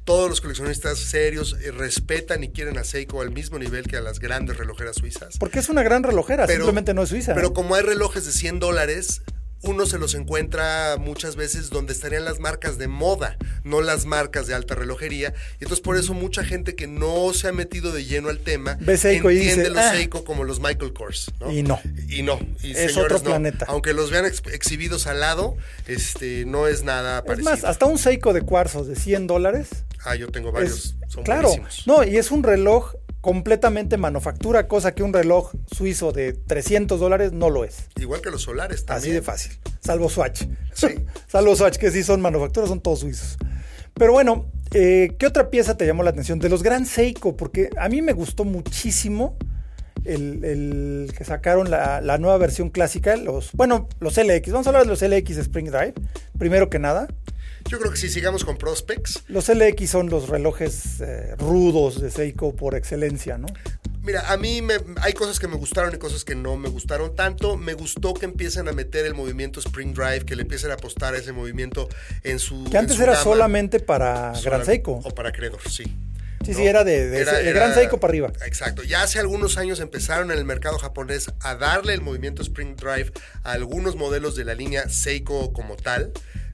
Todos los coleccionistas serios eh, respetan y quieren a Seiko al mismo nivel que a las grandes relojeras suizas. Porque es una gran relojera, simplemente no es suiza. Pero ¿no? como hay relojes de 100 dólares, uno se los encuentra muchas veces donde estarían las marcas de moda, no las marcas de alta relojería. Y entonces por eso mucha gente que no se ha metido de lleno al tema Ve Seiko y entiende dice, los "Ah". Seiko como los Michael Kors. ¿no? Y no. Y no. Y Es señores, otro no. planeta. Aunque los vean ex- exhibidos al lado, este, no es nada es parecido. más, hasta un Seiko de cuarzos de 100 dólares. Ah, yo tengo es- varios. Son claro, buenísimos. no, y es un reloj completamente manufactura, cosa que un reloj suizo de 300 dólares no lo es. Igual que los solares también. Así de fácil, salvo Swatch. Sí. [LAUGHS] salvo Swatch, que sí son manufacturas, son todos suizos. Pero bueno, eh, ¿qué otra pieza te llamó la atención? De los Gran Seiko, porque a mí me gustó muchísimo el, que sacaron la, nueva versión clásica, los, bueno, los LX. Vamos a hablar de los LX Spring Drive, primero que nada. Yo creo que si sigamos con Prospects. Los LX son los relojes eh, rudos de Seiko por excelencia, ¿no? Mira, a mí me, hay cosas que me gustaron y cosas que no me gustaron tanto. Me gustó que empiecen a meter el movimiento Spring Drive, que le empiecen a apostar a ese movimiento en su. Que antes era solamente para Gran Seiko. O para Credor, sí. Sí, sí, era de, de, Gran Seiko para arriba. Exacto. Ya hace algunos años empezaron en el mercado japonés a darle el movimiento Spring Drive a algunos modelos de la línea Seiko como tal.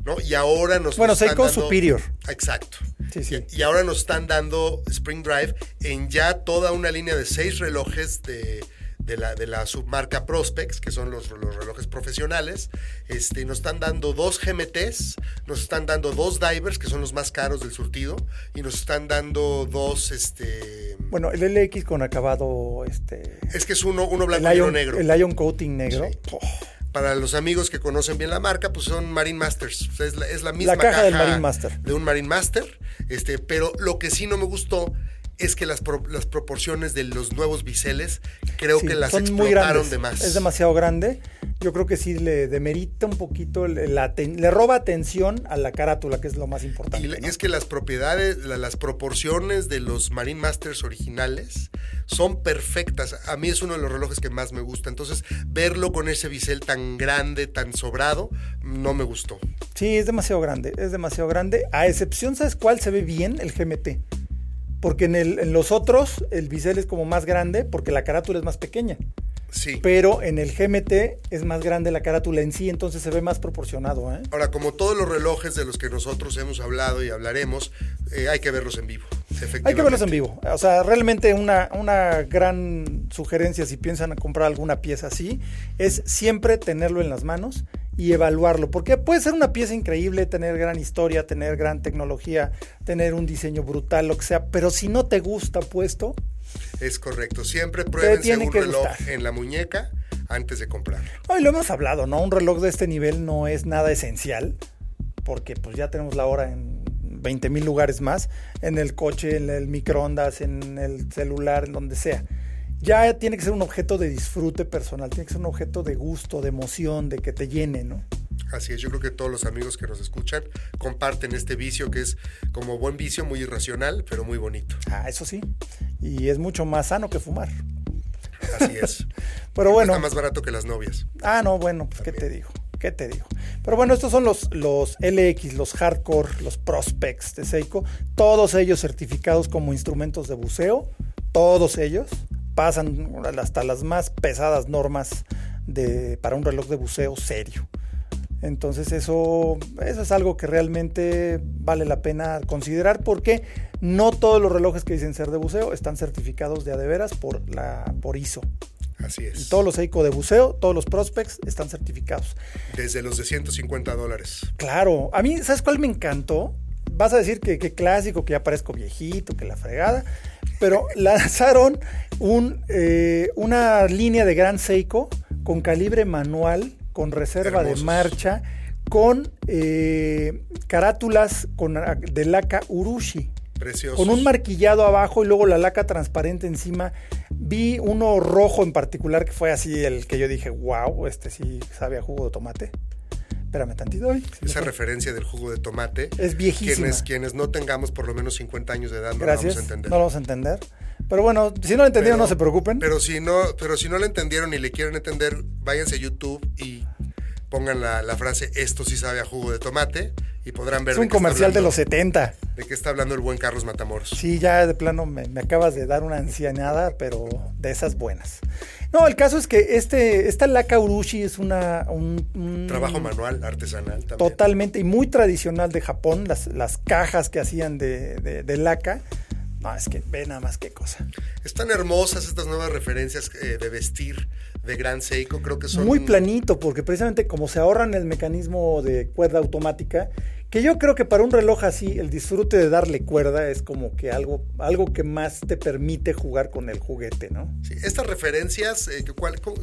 ¿No? Y ahora nos Bueno, Seiko Superior. Exacto. Sí, sí. Y, ahora nos están dando Spring Drive en ya toda una línea de seis relojes de, la, de la submarca Prospex, que son los, los, relojes profesionales. Este, nos están dando dos GMTs, nos están dando dos divers, que son los más caros del surtido, y nos están dando dos... Este, bueno, el LX con acabado... Este, es que es uno, uno blanco y uno negro. El Lion Coating negro. Para los amigos que conocen bien la marca, pues son Marine Masters. Es la, es la misma la caja, del Marine Master. De un Marine Master. Este, pero lo que sí no me gustó es que las, las proporciones de los nuevos biseles creo que las explotaron de más. Es demasiado grande. Yo creo que sí le demerita un poquito, le, le roba atención a la carátula, que es lo más importante. Y es que las propiedades, las proporciones de los Marine Masters originales son perfectas. A mí es uno de los relojes que más me gusta. Entonces, verlo con ese bisel tan grande, tan sobrado, no me gustó. Sí, es demasiado grande, es demasiado grande. A excepción, ¿sabes cuál se ve bien? El GMT. Porque en, el, en los otros el bisel es como más grande porque la carátula es más pequeña. Sí. Pero en el GMT es más grande la carátula en sí, entonces se ve más proporcionado. ¿eh? Ahora, como todos los relojes de los que nosotros hemos hablado y hablaremos, eh, hay que verlos en vivo. Hay que verlos en vivo. O sea, realmente una, una gran sugerencia si piensan comprar alguna pieza así es siempre tenerlo en las manos y evaluarlo, porque puede ser una pieza increíble, tener gran historia, tener gran tecnología, tener un diseño brutal, lo que sea, pero si no te gusta puesto... Es correcto, siempre pruébense un reloj en la muñeca antes de comprarlo. Hoy lo hemos hablado, ¿no? Un reloj de este nivel no es nada esencial, porque pues ya tenemos la hora en 20 mil lugares más, en el coche, en el microondas, en el celular, en donde sea ya tiene que ser un objeto de disfrute personal, tiene que ser un objeto de gusto, de emoción, de que te llene, ¿no? Así es, yo creo que todos los amigos que nos escuchan comparten este vicio que es como buen vicio, muy irracional, pero muy bonito. Ah, eso sí. Y es mucho más sano que fumar. Así es. [LAUGHS] pero bueno. Está más barato que las novias. Ah, no, bueno, pues qué te digo. ¿Qué te digo? Pero bueno, estos son los, los LX, los Hardcore, los Prospects de Seiko, todos ellos certificados como instrumentos de buceo, todos ellos pasan hasta las más pesadas normas de, para un reloj de buceo serio. Entonces eso, eso es algo que realmente vale la pena considerar porque no todos los relojes que dicen ser de buceo están certificados de adeveras por, la, por ISO. Así es. Y todos los Seiko de buceo, todos los Prospects están certificados. Desde los de 150 dólares. Claro. A mí, ¿sabes cuál me encantó? Vas a decir que, que clásico, que ya parezco viejito, que la fregada pero lanzaron un, eh, una línea de Gran Seiko con calibre manual, con reserva de marcha, con eh, carátulas con, de laca Urushi. Precioso. Con un marquillado abajo y luego la laca transparente encima. Vi uno rojo en particular que fue así el que yo dije, wow, este sí sabe a jugo de tomate. Espérame tantito. Esa referencia del jugo de tomate. Es viejísima. Quienes, quienes no tengamos por lo menos 50 años de edad no Gracias, vamos a entender. No lo vamos a entender. Pero bueno, si no lo entendieron, no se preocupen. Pero si no, pero si no lo entendieron y le quieren entender, váyanse a YouTube y pongan la, frase esto sí sabe a jugo de tomate y podrán ver. Es un comercial de los 70. ¿De qué está hablando el buen Carlos Matamoros? Sí, ya de plano me, acabas de dar una ancianada, pero de esas buenas. No, el caso es que este, esta laca urushi es una, un, Trabajo manual, artesanal también. Totalmente, y muy tradicional de Japón, las, las cajas que hacían de, de, de laca. No, es que ve nada más qué cosa. Están hermosas estas nuevas referencias eh, de vestir de Gran Seiko. Creo que son. Muy planito, porque precisamente como se ahorran el mecanismo de cuerda automática, que yo creo que para un reloj así, el disfrute de darle cuerda es como que algo, algo que más te permite jugar con el juguete, ¿no? Sí, estas referencias, eh,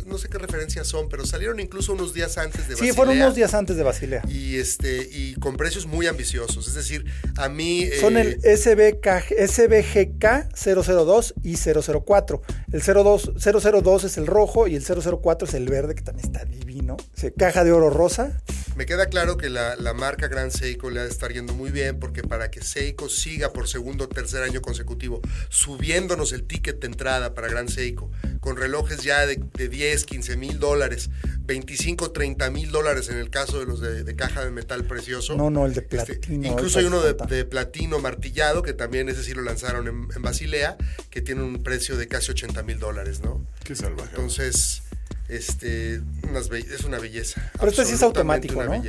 no sé qué referencias son, pero salieron incluso unos días antes de Basilea. Sí, fueron unos días antes de Basilea. Y, este, y con precios muy ambiciosos. Es decir, a mí... Son el SBK, SBGK 002 y 004. El 02, 002 es el rojo y el 004 es el verde, que también está divino. caja de oro rosa. Me queda claro que la, la marca Grand Seiko le ha de estar yendo muy bien porque para que Seiko siga por segundo o tercer año consecutivo subiéndonos el ticket de entrada para Grand Seiko con relojes ya de, 10, 15 mil dólares, 25, 30 mil dólares en el caso de los de, caja de metal precioso. No, no, el de este, platino. incluso hay uno de, platino martillado que también ese sí lo lanzaron en, en Basilea que tiene un precio de casi 80 mil dólares, ¿no? Qué salvaje. Entonces este, es una belleza. Pero esto sí es automático, ¿no?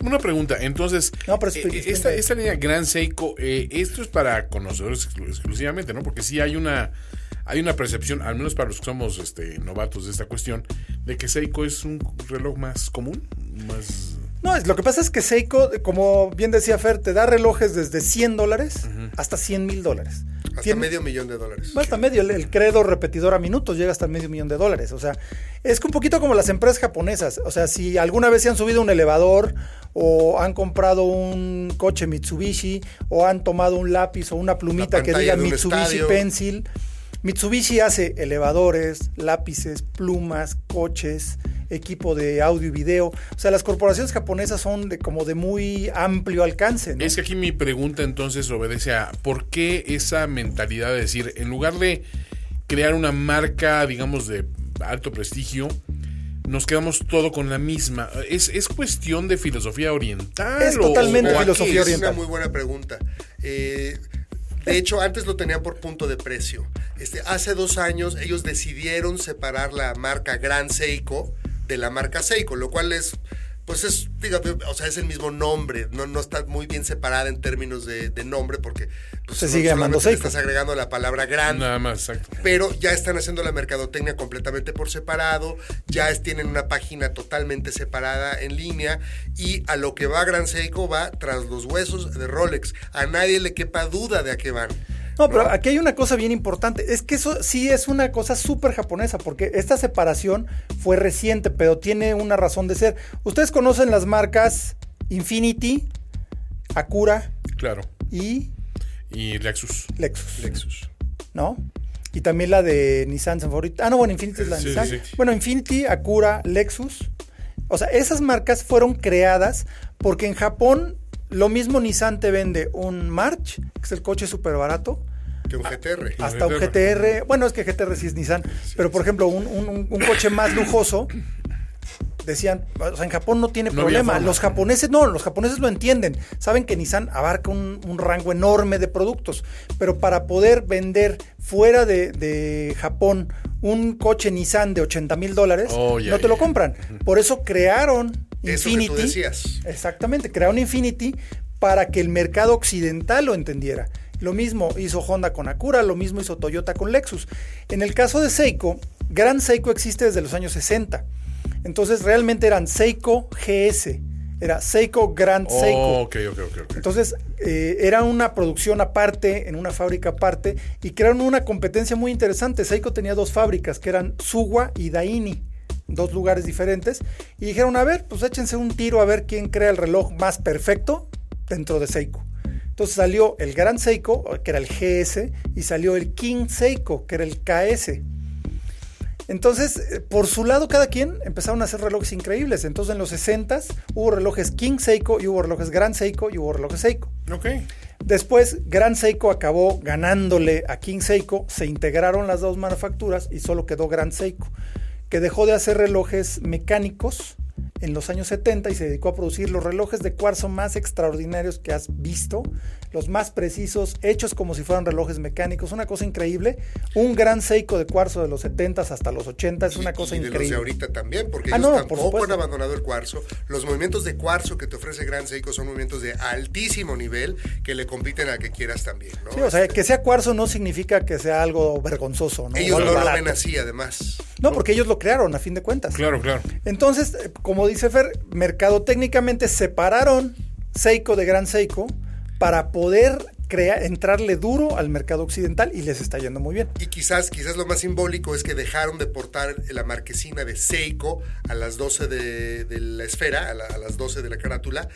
una, pregunta, entonces, eh, esta, esta, línea Gran Seiko, eh, esto es para conocedores exclusivamente, ¿no? Porque sí hay una hay una percepción, al menos para los que somos este, novatos de esta cuestión, de que Seiko es un reloj más común, más... No, lo que pasa es que Seiko, como bien decía Fer, te da relojes desde 100 dólares hasta 100 mil dólares. Hasta medio millón de dólares. Hasta medio, el, credo repetidor a minutos llega hasta medio millón de dólares. O sea, es un poquito como las empresas japonesas. O sea, si alguna vez se han subido un elevador o han comprado un coche Mitsubishi o han tomado un lápiz o una plumita que diga Mitsubishi Pencil. Mitsubishi hace elevadores, lápices, plumas, coches, equipo de audio y video. O sea, las corporaciones japonesas son de, como de muy amplio alcance. Es que aquí mi pregunta entonces obedece a por qué esa mentalidad de decir, en lugar de crear una marca, digamos, de alto prestigio, nos quedamos todo con la misma. ¿Es, es cuestión de filosofía oriental? Es totalmente filosofía oriental. Es una muy buena pregunta. Eh, de hecho, antes lo tenían por punto de precio. Este, hace dos años ellos decidieron separar la marca Gran Seiko de la marca Seiko, lo cual es, pues es, fíjate, o sea, es el mismo nombre, no, no está muy bien separada en términos de, nombre porque pues, se sigue llamando Seiko. Estás agregando la palabra gran. Nada más, exacto. Pero ya están haciendo la mercadotecnia completamente por separado, ya tienen una página totalmente separada en línea y a lo que va Gran Seiko va tras los huesos de Rolex. A nadie le quepa duda de a qué van. No, pero aquí hay una cosa bien importante. Es que eso sí es una cosa súper japonesa, porque esta separación fue reciente, pero tiene una razón de ser. Ustedes conocen las marcas Infinity, Acura. Claro. Y. Y Lexus. Lexus. Lexus. ¿No? Y también la de Nissan favorita. Ah, no, bueno, Infinity es la de Nissan. Bueno, Infinity, Acura, Lexus. O sea, esas marcas fueron creadas porque en Japón lo mismo Nissan te vende un March, que es el coche súper barato. Que un GTR. Hasta un GTR. Bueno, es que GTR sí es Nissan. pero, por ejemplo, un, coche más lujoso decían, o sea, en Japón no tiene problema. Los japoneses no, los japoneses lo entienden. Saben que Nissan abarca un, rango enorme de productos, pero para poder vender fuera de, Japón un coche Nissan de 80 mil dólares, oh, no te lo compran. Por eso crearon Infinity. Exactamente, crearon Infinity para que el mercado occidental lo entendiera. Lo mismo hizo Honda con Acura, lo mismo hizo Toyota con Lexus. En el caso de Seiko, Gran Seiko existe desde los años 60. Entonces realmente eran Seiko GS. Era Seiko Grand oh, Seiko. Entonces eh, era una producción aparte, en una fábrica aparte, y crearon una competencia muy interesante. Seiko tenía dos fábricas, que eran Suwa y Daini dos lugares diferentes, y dijeron, a ver, pues échense un tiro a ver quién crea el reloj más perfecto dentro de Seiko. Entonces salió el Gran Seiko, que era el GS, y salió el King Seiko, que era el KS. Entonces, eh, por su lado, cada quien empezaron a hacer relojes increíbles. Entonces, en los 60 hubo relojes King Seiko y hubo relojes Gran Seiko y hubo relojes Seiko. Ok. Después, Gran Seiko acabó ganándole a King Seiko, se integraron las dos manufacturas y solo quedó Gran Seiko que dejó de hacer relojes mecánicos en los años 70 y se dedicó a producir los relojes de cuarzo más extraordinarios que has visto, los más precisos, hechos como si fueran relojes mecánicos, una cosa increíble. Un gran Seiko de cuarzo de los 70 hasta los 80 es una cosa increíble. Y de ahorita también, porque ah, ellos tampoco han abandonado el cuarzo. Los movimientos de cuarzo que te ofrece Gran Seiko son movimientos de altísimo nivel que le compiten a que quieras también, ¿no? Sí, o sea, que sea cuarzo no significa que sea algo vergonzoso, ¿no? Ellos no lo ven así, además. No, porque ellos lo crearon, a fin de cuentas. Claro, claro. Entonces, eh, como dice Fer, mercado técnicamente separaron Seiko de Gran Seiko para poder entrarle duro al mercado occidental y les está yendo muy bien. Y quizás, quizás lo más simbólico es que dejaron de portar la marquesina de Seiko a las 12 de, la esfera, a, las 12 de la carátula,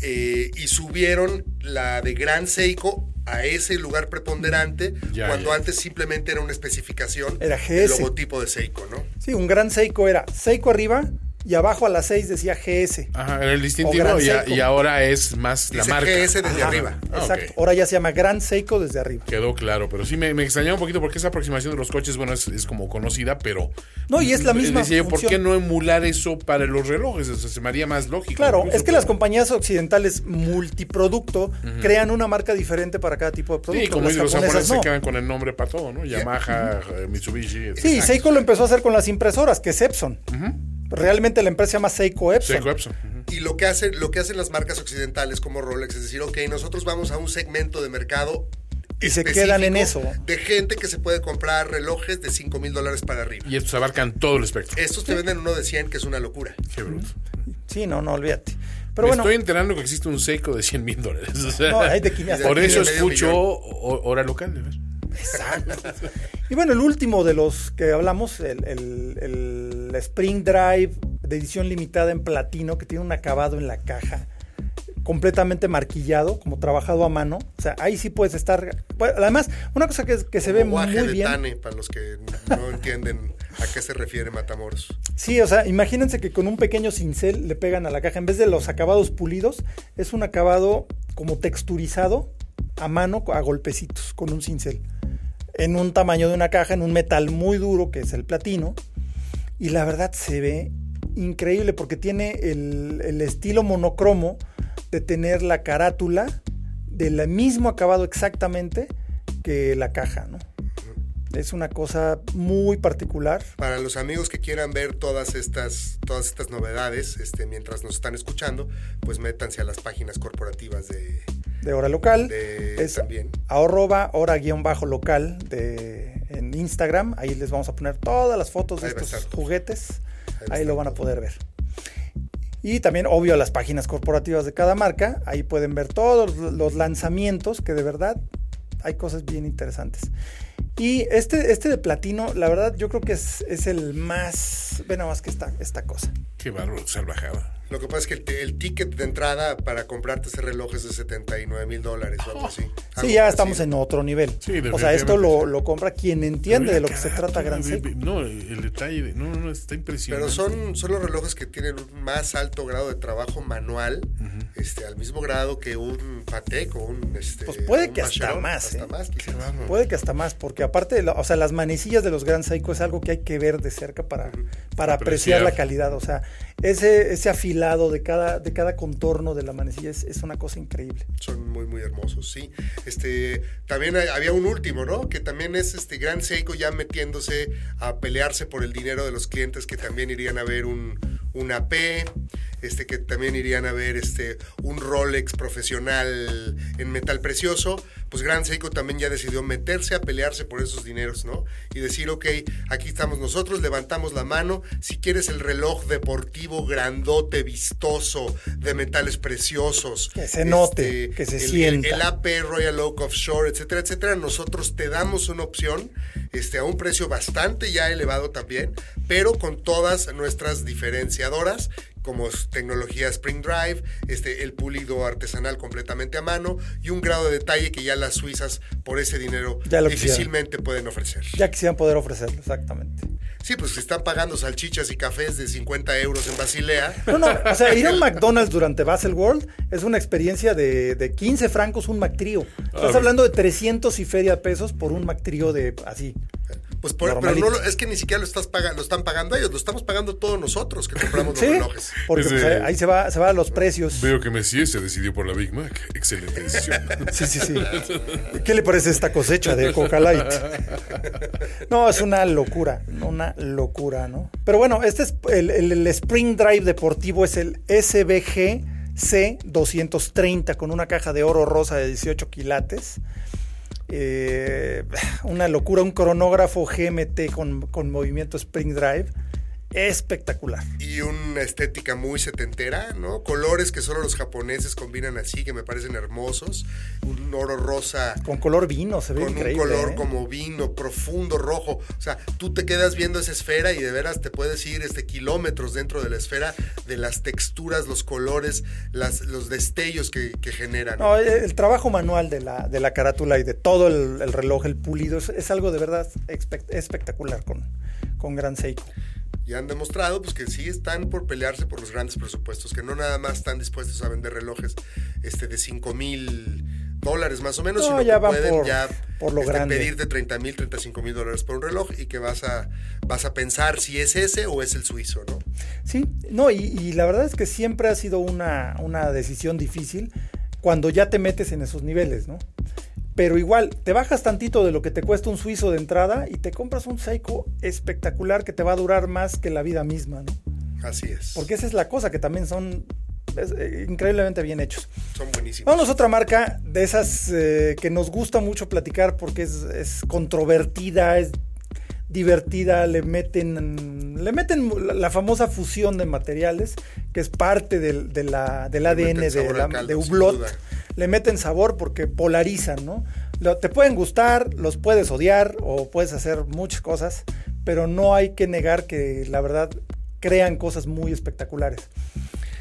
eh, y subieron la de Gran Seiko a ese lugar preponderante cuando antes simplemente era una especificación era del logotipo de Seiko, ¿no? Sí, un Gran Seiko era Seiko arriba, y abajo a las 6 decía GS. Ajá, era el distintivo y, ahora es más la marca. GS desde arriba. Ah, exacto. Ahora ya se llama Gran Seiko desde arriba. Quedó claro, pero sí me, me extrañaba un poquito porque esa aproximación de los coches, bueno, es, como conocida, pero. No, y es la misma. Decía yo, ¿por qué no emular eso para los relojes? O sea, se me haría más lógico. Claro, es que las compañías occidentales multiproducto crean una marca diferente para cada tipo de producto. Sí, como los japoneses se quedan con el nombre para todo, ¿no? Yamaha, eh, Mitsubishi. Sí, Seiko lo empezó a hacer con las impresoras, que es Epson. Realmente la empresa se llama Seiko Epson. Seiko Epson. Y lo que, hace, lo que hacen las marcas occidentales como Rolex es decir, ok, nosotros vamos a un segmento de mercado y se quedan en eso. De gente que se puede comprar relojes de 5 mil dólares para arriba. Y estos abarcan todo el espectro. Estos te venden uno de 100, que es una locura. Qué bruto. Sí, no, no, olvídate. Pero Me estoy enterando que existe un Seiko de 100 mil dólares. no, hay de Por eso escucho hora local. Exacto. [LAUGHS] y bueno, el último de los que hablamos, el, el, Spring Drive de edición limitada en platino, que tiene un acabado en la caja completamente marquillado, como trabajado a mano. O sea, ahí sí puedes estar. Además, una cosa que, que se ve muy de bien. Tane, para los que no [LAUGHS] entienden a qué se refiere Matamoros. Sí, o sea, imagínense que con un pequeño cincel le pegan a la caja. En vez de los acabados pulidos, es un acabado como texturizado a mano, a golpecitos, con un cincel en un tamaño de una caja, en un metal muy duro que es el platino. Y la verdad se ve increíble porque tiene el, estilo monocromo de tener la carátula del mismo acabado exactamente que la caja, ¿no? Es una cosa muy particular. Para los amigos que quieran ver todas estas, todas estas novedades, este, mientras nos están escuchando, pues métanse a las páginas corporativas de, de hora local. es también. arroba hora guion bajo local de, en Instagram. Ahí les vamos a poner todas las fotos de estos juguetes. Ahí, lo van a poder ver. Y también, obvio, las páginas corporativas de cada marca. Ahí pueden ver todos los lanzamientos, que de verdad hay cosas bien interesantes. Y este, este de platino, la verdad, yo creo que es, es el más. Ve nada más que esta, esta cosa. Qué bárbaro, salvajada. Lo que pasa es que el, ticket de entrada para comprarte ese reloj es de 79 mil dólares o algo así. [LAUGHS] Sí, ya estamos en otro nivel. o sea, esto lo, lo compra quien entiende de lo que se trata Gran Seiko. No, el detalle, no, no, está impresionante. Pero son, son los relojes que tienen un más alto grado de trabajo manual, este, al mismo grado que un Patek o un... Este, pues puede que hasta más. Hasta ¿eh? más puede que hasta más, porque aparte, o sea, las manecillas de los Gran Seiko es algo que hay que ver de cerca para, para apreciar. la calidad. O sea, ese, ese afilado de cada, de cada contorno de la manecilla es, una cosa increíble. Son muy, muy hermosos, sí. Este, también había un último, ¿no? Que también es este Gran Seiko ya metiéndose a pelearse por el dinero de los clientes que también irían a ver un, un AP este, que también irían a ver este, un Rolex profesional en metal precioso, pues Gran Seiko también ya decidió meterse a pelearse por esos dineros, ¿no? Y decir, ok, aquí estamos nosotros, levantamos la mano, si quieres el reloj deportivo grandote, vistoso, de metales preciosos. Que se note, este, que se sienta. El, AP Royal Oak Offshore, etcétera, etcétera, nosotros te damos una opción este, a un precio bastante ya elevado también, pero con todas nuestras diferenciadoras como tecnología Spring Drive, este, el pulido artesanal completamente a mano y un grado de detalle que ya las suizas por ese dinero difícilmente pueden ofrecer. Ya quisieran poder ofrecerlo, exactamente. Sí, pues si están pagando salchichas y cafés de 50 euros en Basilea. No, no, o sea, [LAUGHS] ir a un McDonald's durante Basel World es una experiencia de, de 15 francos un McTrio. Estás hablando de 300 y feria pesos por un McTrio de así. Pues por, pero no es que ni siquiera lo estás pagando, lo están pagando ellos, lo estamos pagando todos nosotros que compramos los [LAUGHS] relojes. Porque pues, ahí se va, se van los precios. Veo que Messi se decidió por la Big Mac. Excelente decisión. [LAUGHS] sí, sí, sí. ¿Qué le parece esta cosecha de Coca Light? No, es una locura, una locura, ¿no? Pero bueno, este es el, el Spring Drive deportivo es el SBG C230 con una caja de oro rosa de 18 quilates. Eh, una locura, un cronógrafo GMT con, con movimiento Spring Drive espectacular. Y una estética muy setentera, ¿no? Colores que solo los japoneses combinan así, que me parecen hermosos. Un oro rosa. Con color vino, se ve con un color ¿eh? como vino, profundo, rojo. O sea, tú te quedas viendo esa esfera y de veras te puedes ir este, kilómetros dentro de la esfera de las texturas, los colores, las, los destellos que, generan. No, el, trabajo manual de la, de la carátula y de todo el, reloj, el pulido, es, algo de verdad espectacular con, con Gran Seiko y han demostrado pues que sí están por pelearse por los grandes presupuestos, que no nada más están dispuestos a vender relojes este de 5 mil dólares más o menos, sino ya que pueden ya por lo este, pedirte 30 mil, 35 mil dólares por un reloj y que vas a, vas a pensar si es ese o es el suizo, ¿no? Sí, no, y, y la verdad es que siempre ha sido una, una decisión difícil cuando ya te metes en esos niveles, ¿no? Pero igual, te bajas tantito de lo que te cuesta un suizo de entrada y te compras un Seiko espectacular que te va a durar más que la vida misma, ¿no? Así es. Porque esa es la cosa, que también son eh, increíblemente bien hechos. Son buenísimos. Vamos a otra marca de esas eh, que nos gusta mucho platicar porque es, controvertida, es divertida, le meten, le meten la, famosa fusión de materiales, que es parte del, de la, del ADN de, la, de Hublot le meten sabor porque polarizan, ¿no? te pueden gustar, los puedes odiar o puedes hacer muchas cosas, pero no hay que negar que la verdad crean cosas muy espectaculares.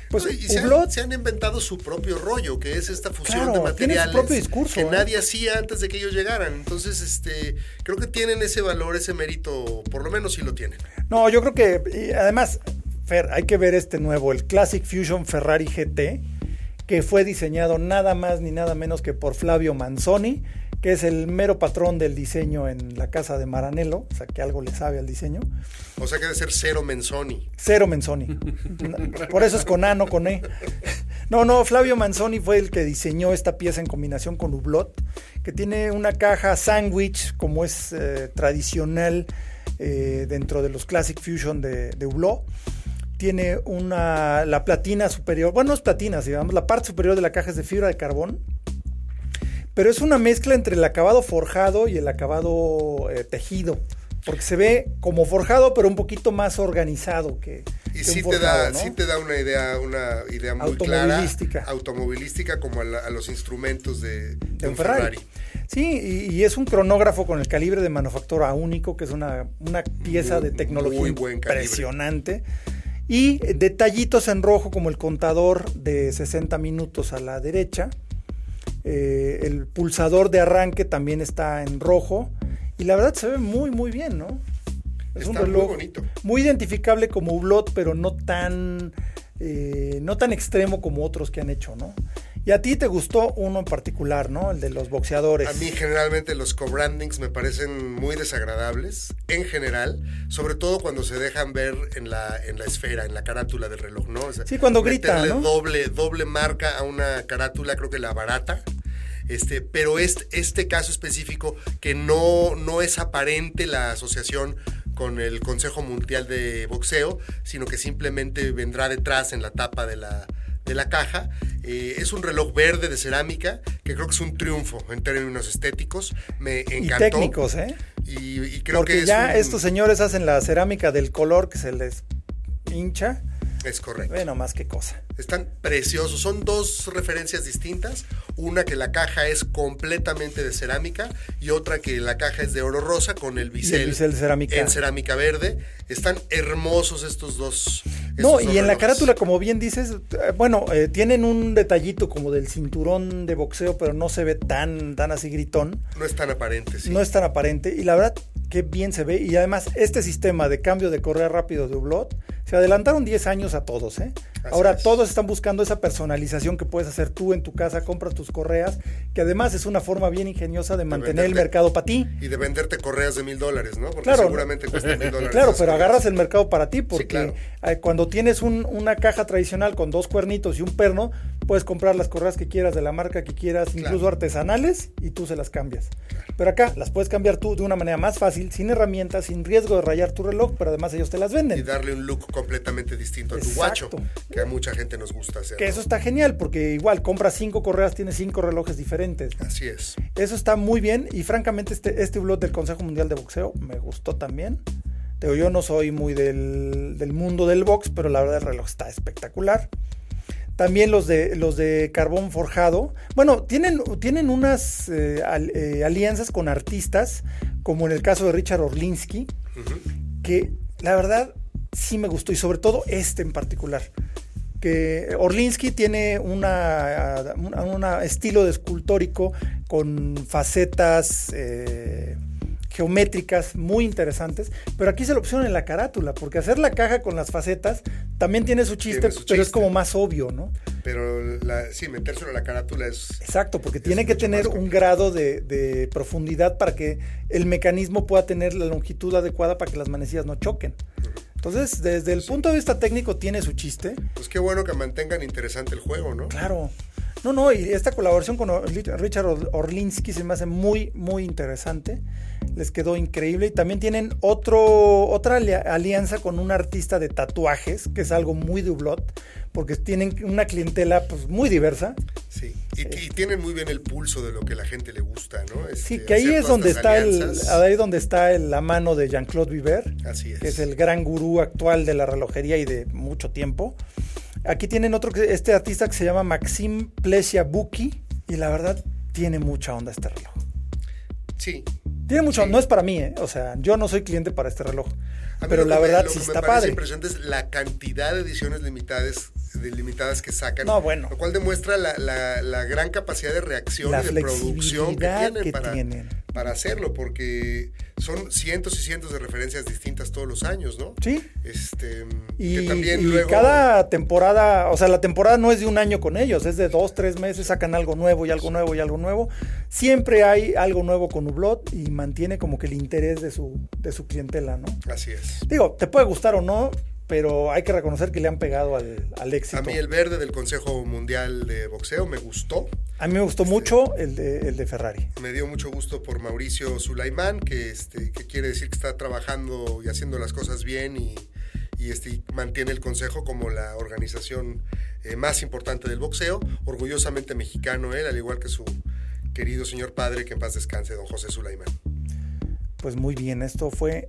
Pues y se, han, inventado su propio rollo, que es esta fusión de materiales propio discurso, que ¿eh? nadie hacía antes de que ellos llegaran. Entonces, este, creo que tienen ese valor, ese mérito, por lo menos sí lo tienen. No, yo creo que además, Fer, hay que ver este nuevo, el Classic Fusion Ferrari GT que fue diseñado nada más ni nada menos que por Flavio Manzoni, que es el mero patrón del diseño en la casa de Maranello, o sea que algo le sabe al diseño. O sea que debe ser cero Menzoni. Cero Menzoni. Por eso es con A, no con E. No, no, Flavio Manzoni fue el que diseñó esta pieza en combinación con Hublot, que tiene una caja sándwich, como es eh, tradicional eh, dentro de los Classic Fusion de, de Hublot tiene una, la platina superior, bueno, no es platina, digamos, la parte superior de la caja es de fibra de carbón, pero es una mezcla entre el acabado forjado y el acabado eh, tejido, porque se ve como forjado, pero un poquito más organizado que... Y sí, te da, sí te da una idea, una idea muy automovilística. clara, automovilística, como a, los instrumentos de, un Ferrari. Sí, y, es un cronógrafo con el calibre de manufactura único, que es una, una pieza de tecnología impresionante. Y detallitos en rojo como el contador de 60 minutos a la derecha. Eh, el pulsador de arranque también está en rojo. Y la verdad se ve muy, muy bien, ¿no? Es un reloj muy bonito. Muy identificable como Hublot, pero no tan, eh, no tan extremo como otros que han hecho, ¿no? Y a ti te gustó uno en particular, ¿no? El de los boxeadores. A mí generalmente los co-brandings me parecen muy desagradables, en general, sobre todo cuando se dejan ver en la, en la esfera, en la carátula del reloj, ¿no? sí, cuando grita, ¿no? doble, doble marca a una carátula, creo que la barata. Este, pero este, este caso específico que no, no es aparente la asociación con el Consejo Mundial de Boxeo, sino que simplemente vendrá detrás en la tapa de la, de la caja. Eh, es un reloj verde de cerámica que creo que es un triunfo en términos estéticos. Me encantó. Y técnicos, ¿eh? Y, creo Porque que ya estos señores hacen la cerámica del color que se les hincha. Es correcto. Bueno, más que cosa. Están preciosos. Son dos referencias distintas. Una que la caja es completamente de cerámica y otra que la caja es de oro rosa con el bisel, cerámica. en cerámica verde. Están hermosos estos dos. no, y en la carátula, como bien dices, eh, bueno, eh, tienen un detallito como del cinturón de boxeo, pero no se ve tan, tan así gritón. No es tan aparente, sí. No es tan aparente. Y la verdad, qué bien se ve. Y además, este sistema de cambio de correa rápido de Hublot, se adelantaron 10 años a todos, ¿eh? Ahora todos están buscando esa personalización que puedes hacer tú en tu casa, compras tus correas, que además es una forma bien ingeniosa de mantener el mercado para ti. Y de venderte correas de mil dólares, ¿no? Porque seguramente cuesta mil dólares. [LAUGHS] Claro, pero agarras el mercado para ti, porque eh, cuando tienes una caja tradicional con dos cuernitos y un perno, puedes comprar las correas que quieras de la marca que quieras, incluso artesanales, y tú se las cambias. Pero acá las puedes cambiar tú de una manera más fácil, sin herramientas, sin riesgo de rayar tu reloj, pero además ellos te las venden. Y darle un look completamente distinto a tu guacho, que a mucha gente nos gusta hacer. Que eso está genial, porque igual compras cinco correas, tienes cinco relojes diferentes. Así es. Eso está muy bien y francamente este, este blog del Consejo Mundial de Boxeo me gustó también. yo no soy muy del, del mundo del box, pero la verdad el reloj está espectacular. También los de, los de carbón forjado. Bueno, tienen, tienen unas eh, eh, alianzas con artistas, como en el caso de Richard Orlinsky, que la verdad sí me gustó, y sobre todo este en particular. Que Orlinsky tiene una, un estilo de escultórico con facetas. Eh, geométricas muy interesantes, pero aquí se lo pusieron en la carátula, porque hacer la caja con las facetas también tiene su chiste, pero es como más obvio, ¿no? Pero sí, metérselo en la carátula es... Exacto, porque tiene que tener un grado de, profundidad para que el mecanismo pueda tener la longitud adecuada para que las manecillas no choquen. Entonces, desde el punto de vista técnico tiene su chiste. Pues qué bueno que mantengan interesante el juego, ¿no? Claro. No, no, y esta colaboración con Richard Orlinsky se me hace muy, muy interesante. Les quedó increíble. Y también tienen otro, otra alianza con un artista de tatuajes, que es algo muy dublot, porque tienen una clientela pues, muy diversa. Sí, y, tienen muy bien el pulso de lo que la gente le gusta, ¿no? sí, este, que ahí es donde está, el, ahí donde está la mano de Jean-Claude Viver, Así es. que es el gran gurú actual de la relojería y de mucho tiempo. Aquí tienen otro, este artista que se llama Maxim Plesia Buki y la verdad tiene mucha onda este reloj. Sí. Tiene mucho, no es para mí, ¿eh? o sea, yo no soy cliente para este reloj. Pero la verdad sí está padre. impresionante es la cantidad de ediciones limitadas, de limitadas que sacan. No, bueno. Lo cual demuestra la, la, gran capacidad de reacción y de producción que tienen, para, para hacerlo, porque son cientos y cientos de referencias distintas todos los años, ¿no? Sí. Este, y, también luego... cada temporada, o sea, la temporada no es de un año con ellos, es de dos, tres meses, sacan algo nuevo y algo nuevo y algo nuevo. Siempre hay algo nuevo con Hublot y mantiene como que el interés de su, de su clientela, ¿no? Así es. Digo, te puede gustar o no, pero hay que reconocer que le han pegado al, éxito. A mí el verde del Consejo Mundial de Boxeo me gustó. A mí me gustó este, mucho el de, el de Ferrari. Me dio mucho gusto por Mauricio Sulaimán, que, este, que quiere decir que está trabajando y haciendo las cosas bien y, y este, mantiene el Consejo como la organización eh, más importante del boxeo. Orgullosamente mexicano él, al igual que su querido señor padre, que en paz descanse, don José Sulaimán. Pues muy bien, esto fue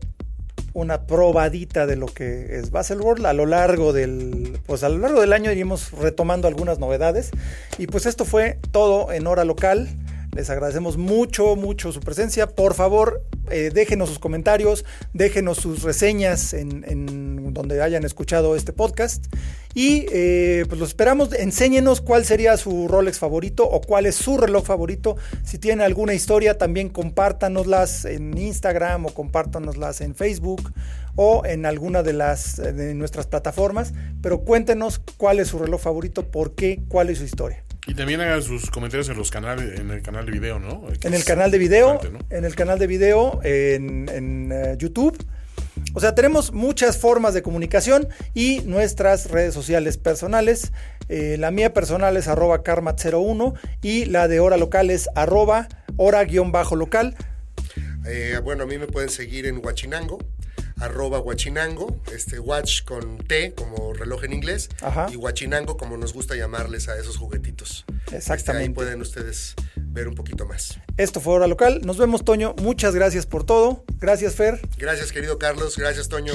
una probadita de lo que es Baselworld a lo largo del pues a lo largo del año iremos retomando algunas novedades y pues esto fue todo en hora local les agradecemos mucho, mucho su presencia. Por favor, eh, déjenos sus comentarios, déjenos sus reseñas en, donde hayan escuchado este podcast. Y eh, pues los esperamos. Enséñenos cuál sería su Rolex favorito o cuál es su reloj favorito. Si tienen alguna historia, también compártanoslas en Instagram o compártanoslas en Facebook o en alguna de las de nuestras plataformas. Pero cuéntenos cuál es su reloj favorito, por qué, cuál es su historia. Y también hagan sus comentarios en los canales, en el canal de video, ¿no? en el canal de video, en el canal de video, en, eh, YouTube. O sea, tenemos muchas formas de comunicación y nuestras redes sociales personales. Eh, la mía personal es arroba karmat01 y la de hora local es arroba hora-local. Eh, bueno, a mí me pueden seguir en Huachinango arroba guachinango, este watch con T como reloj en inglés y guachinango como nos gusta llamarles a esos juguetitos. Exactamente. ahí pueden ustedes ver un poquito más. Esto fue Hora Local. Nos vemos, Toño. Muchas gracias por todo. Gracias, Fer. Gracias, querido Carlos. Gracias, Toño.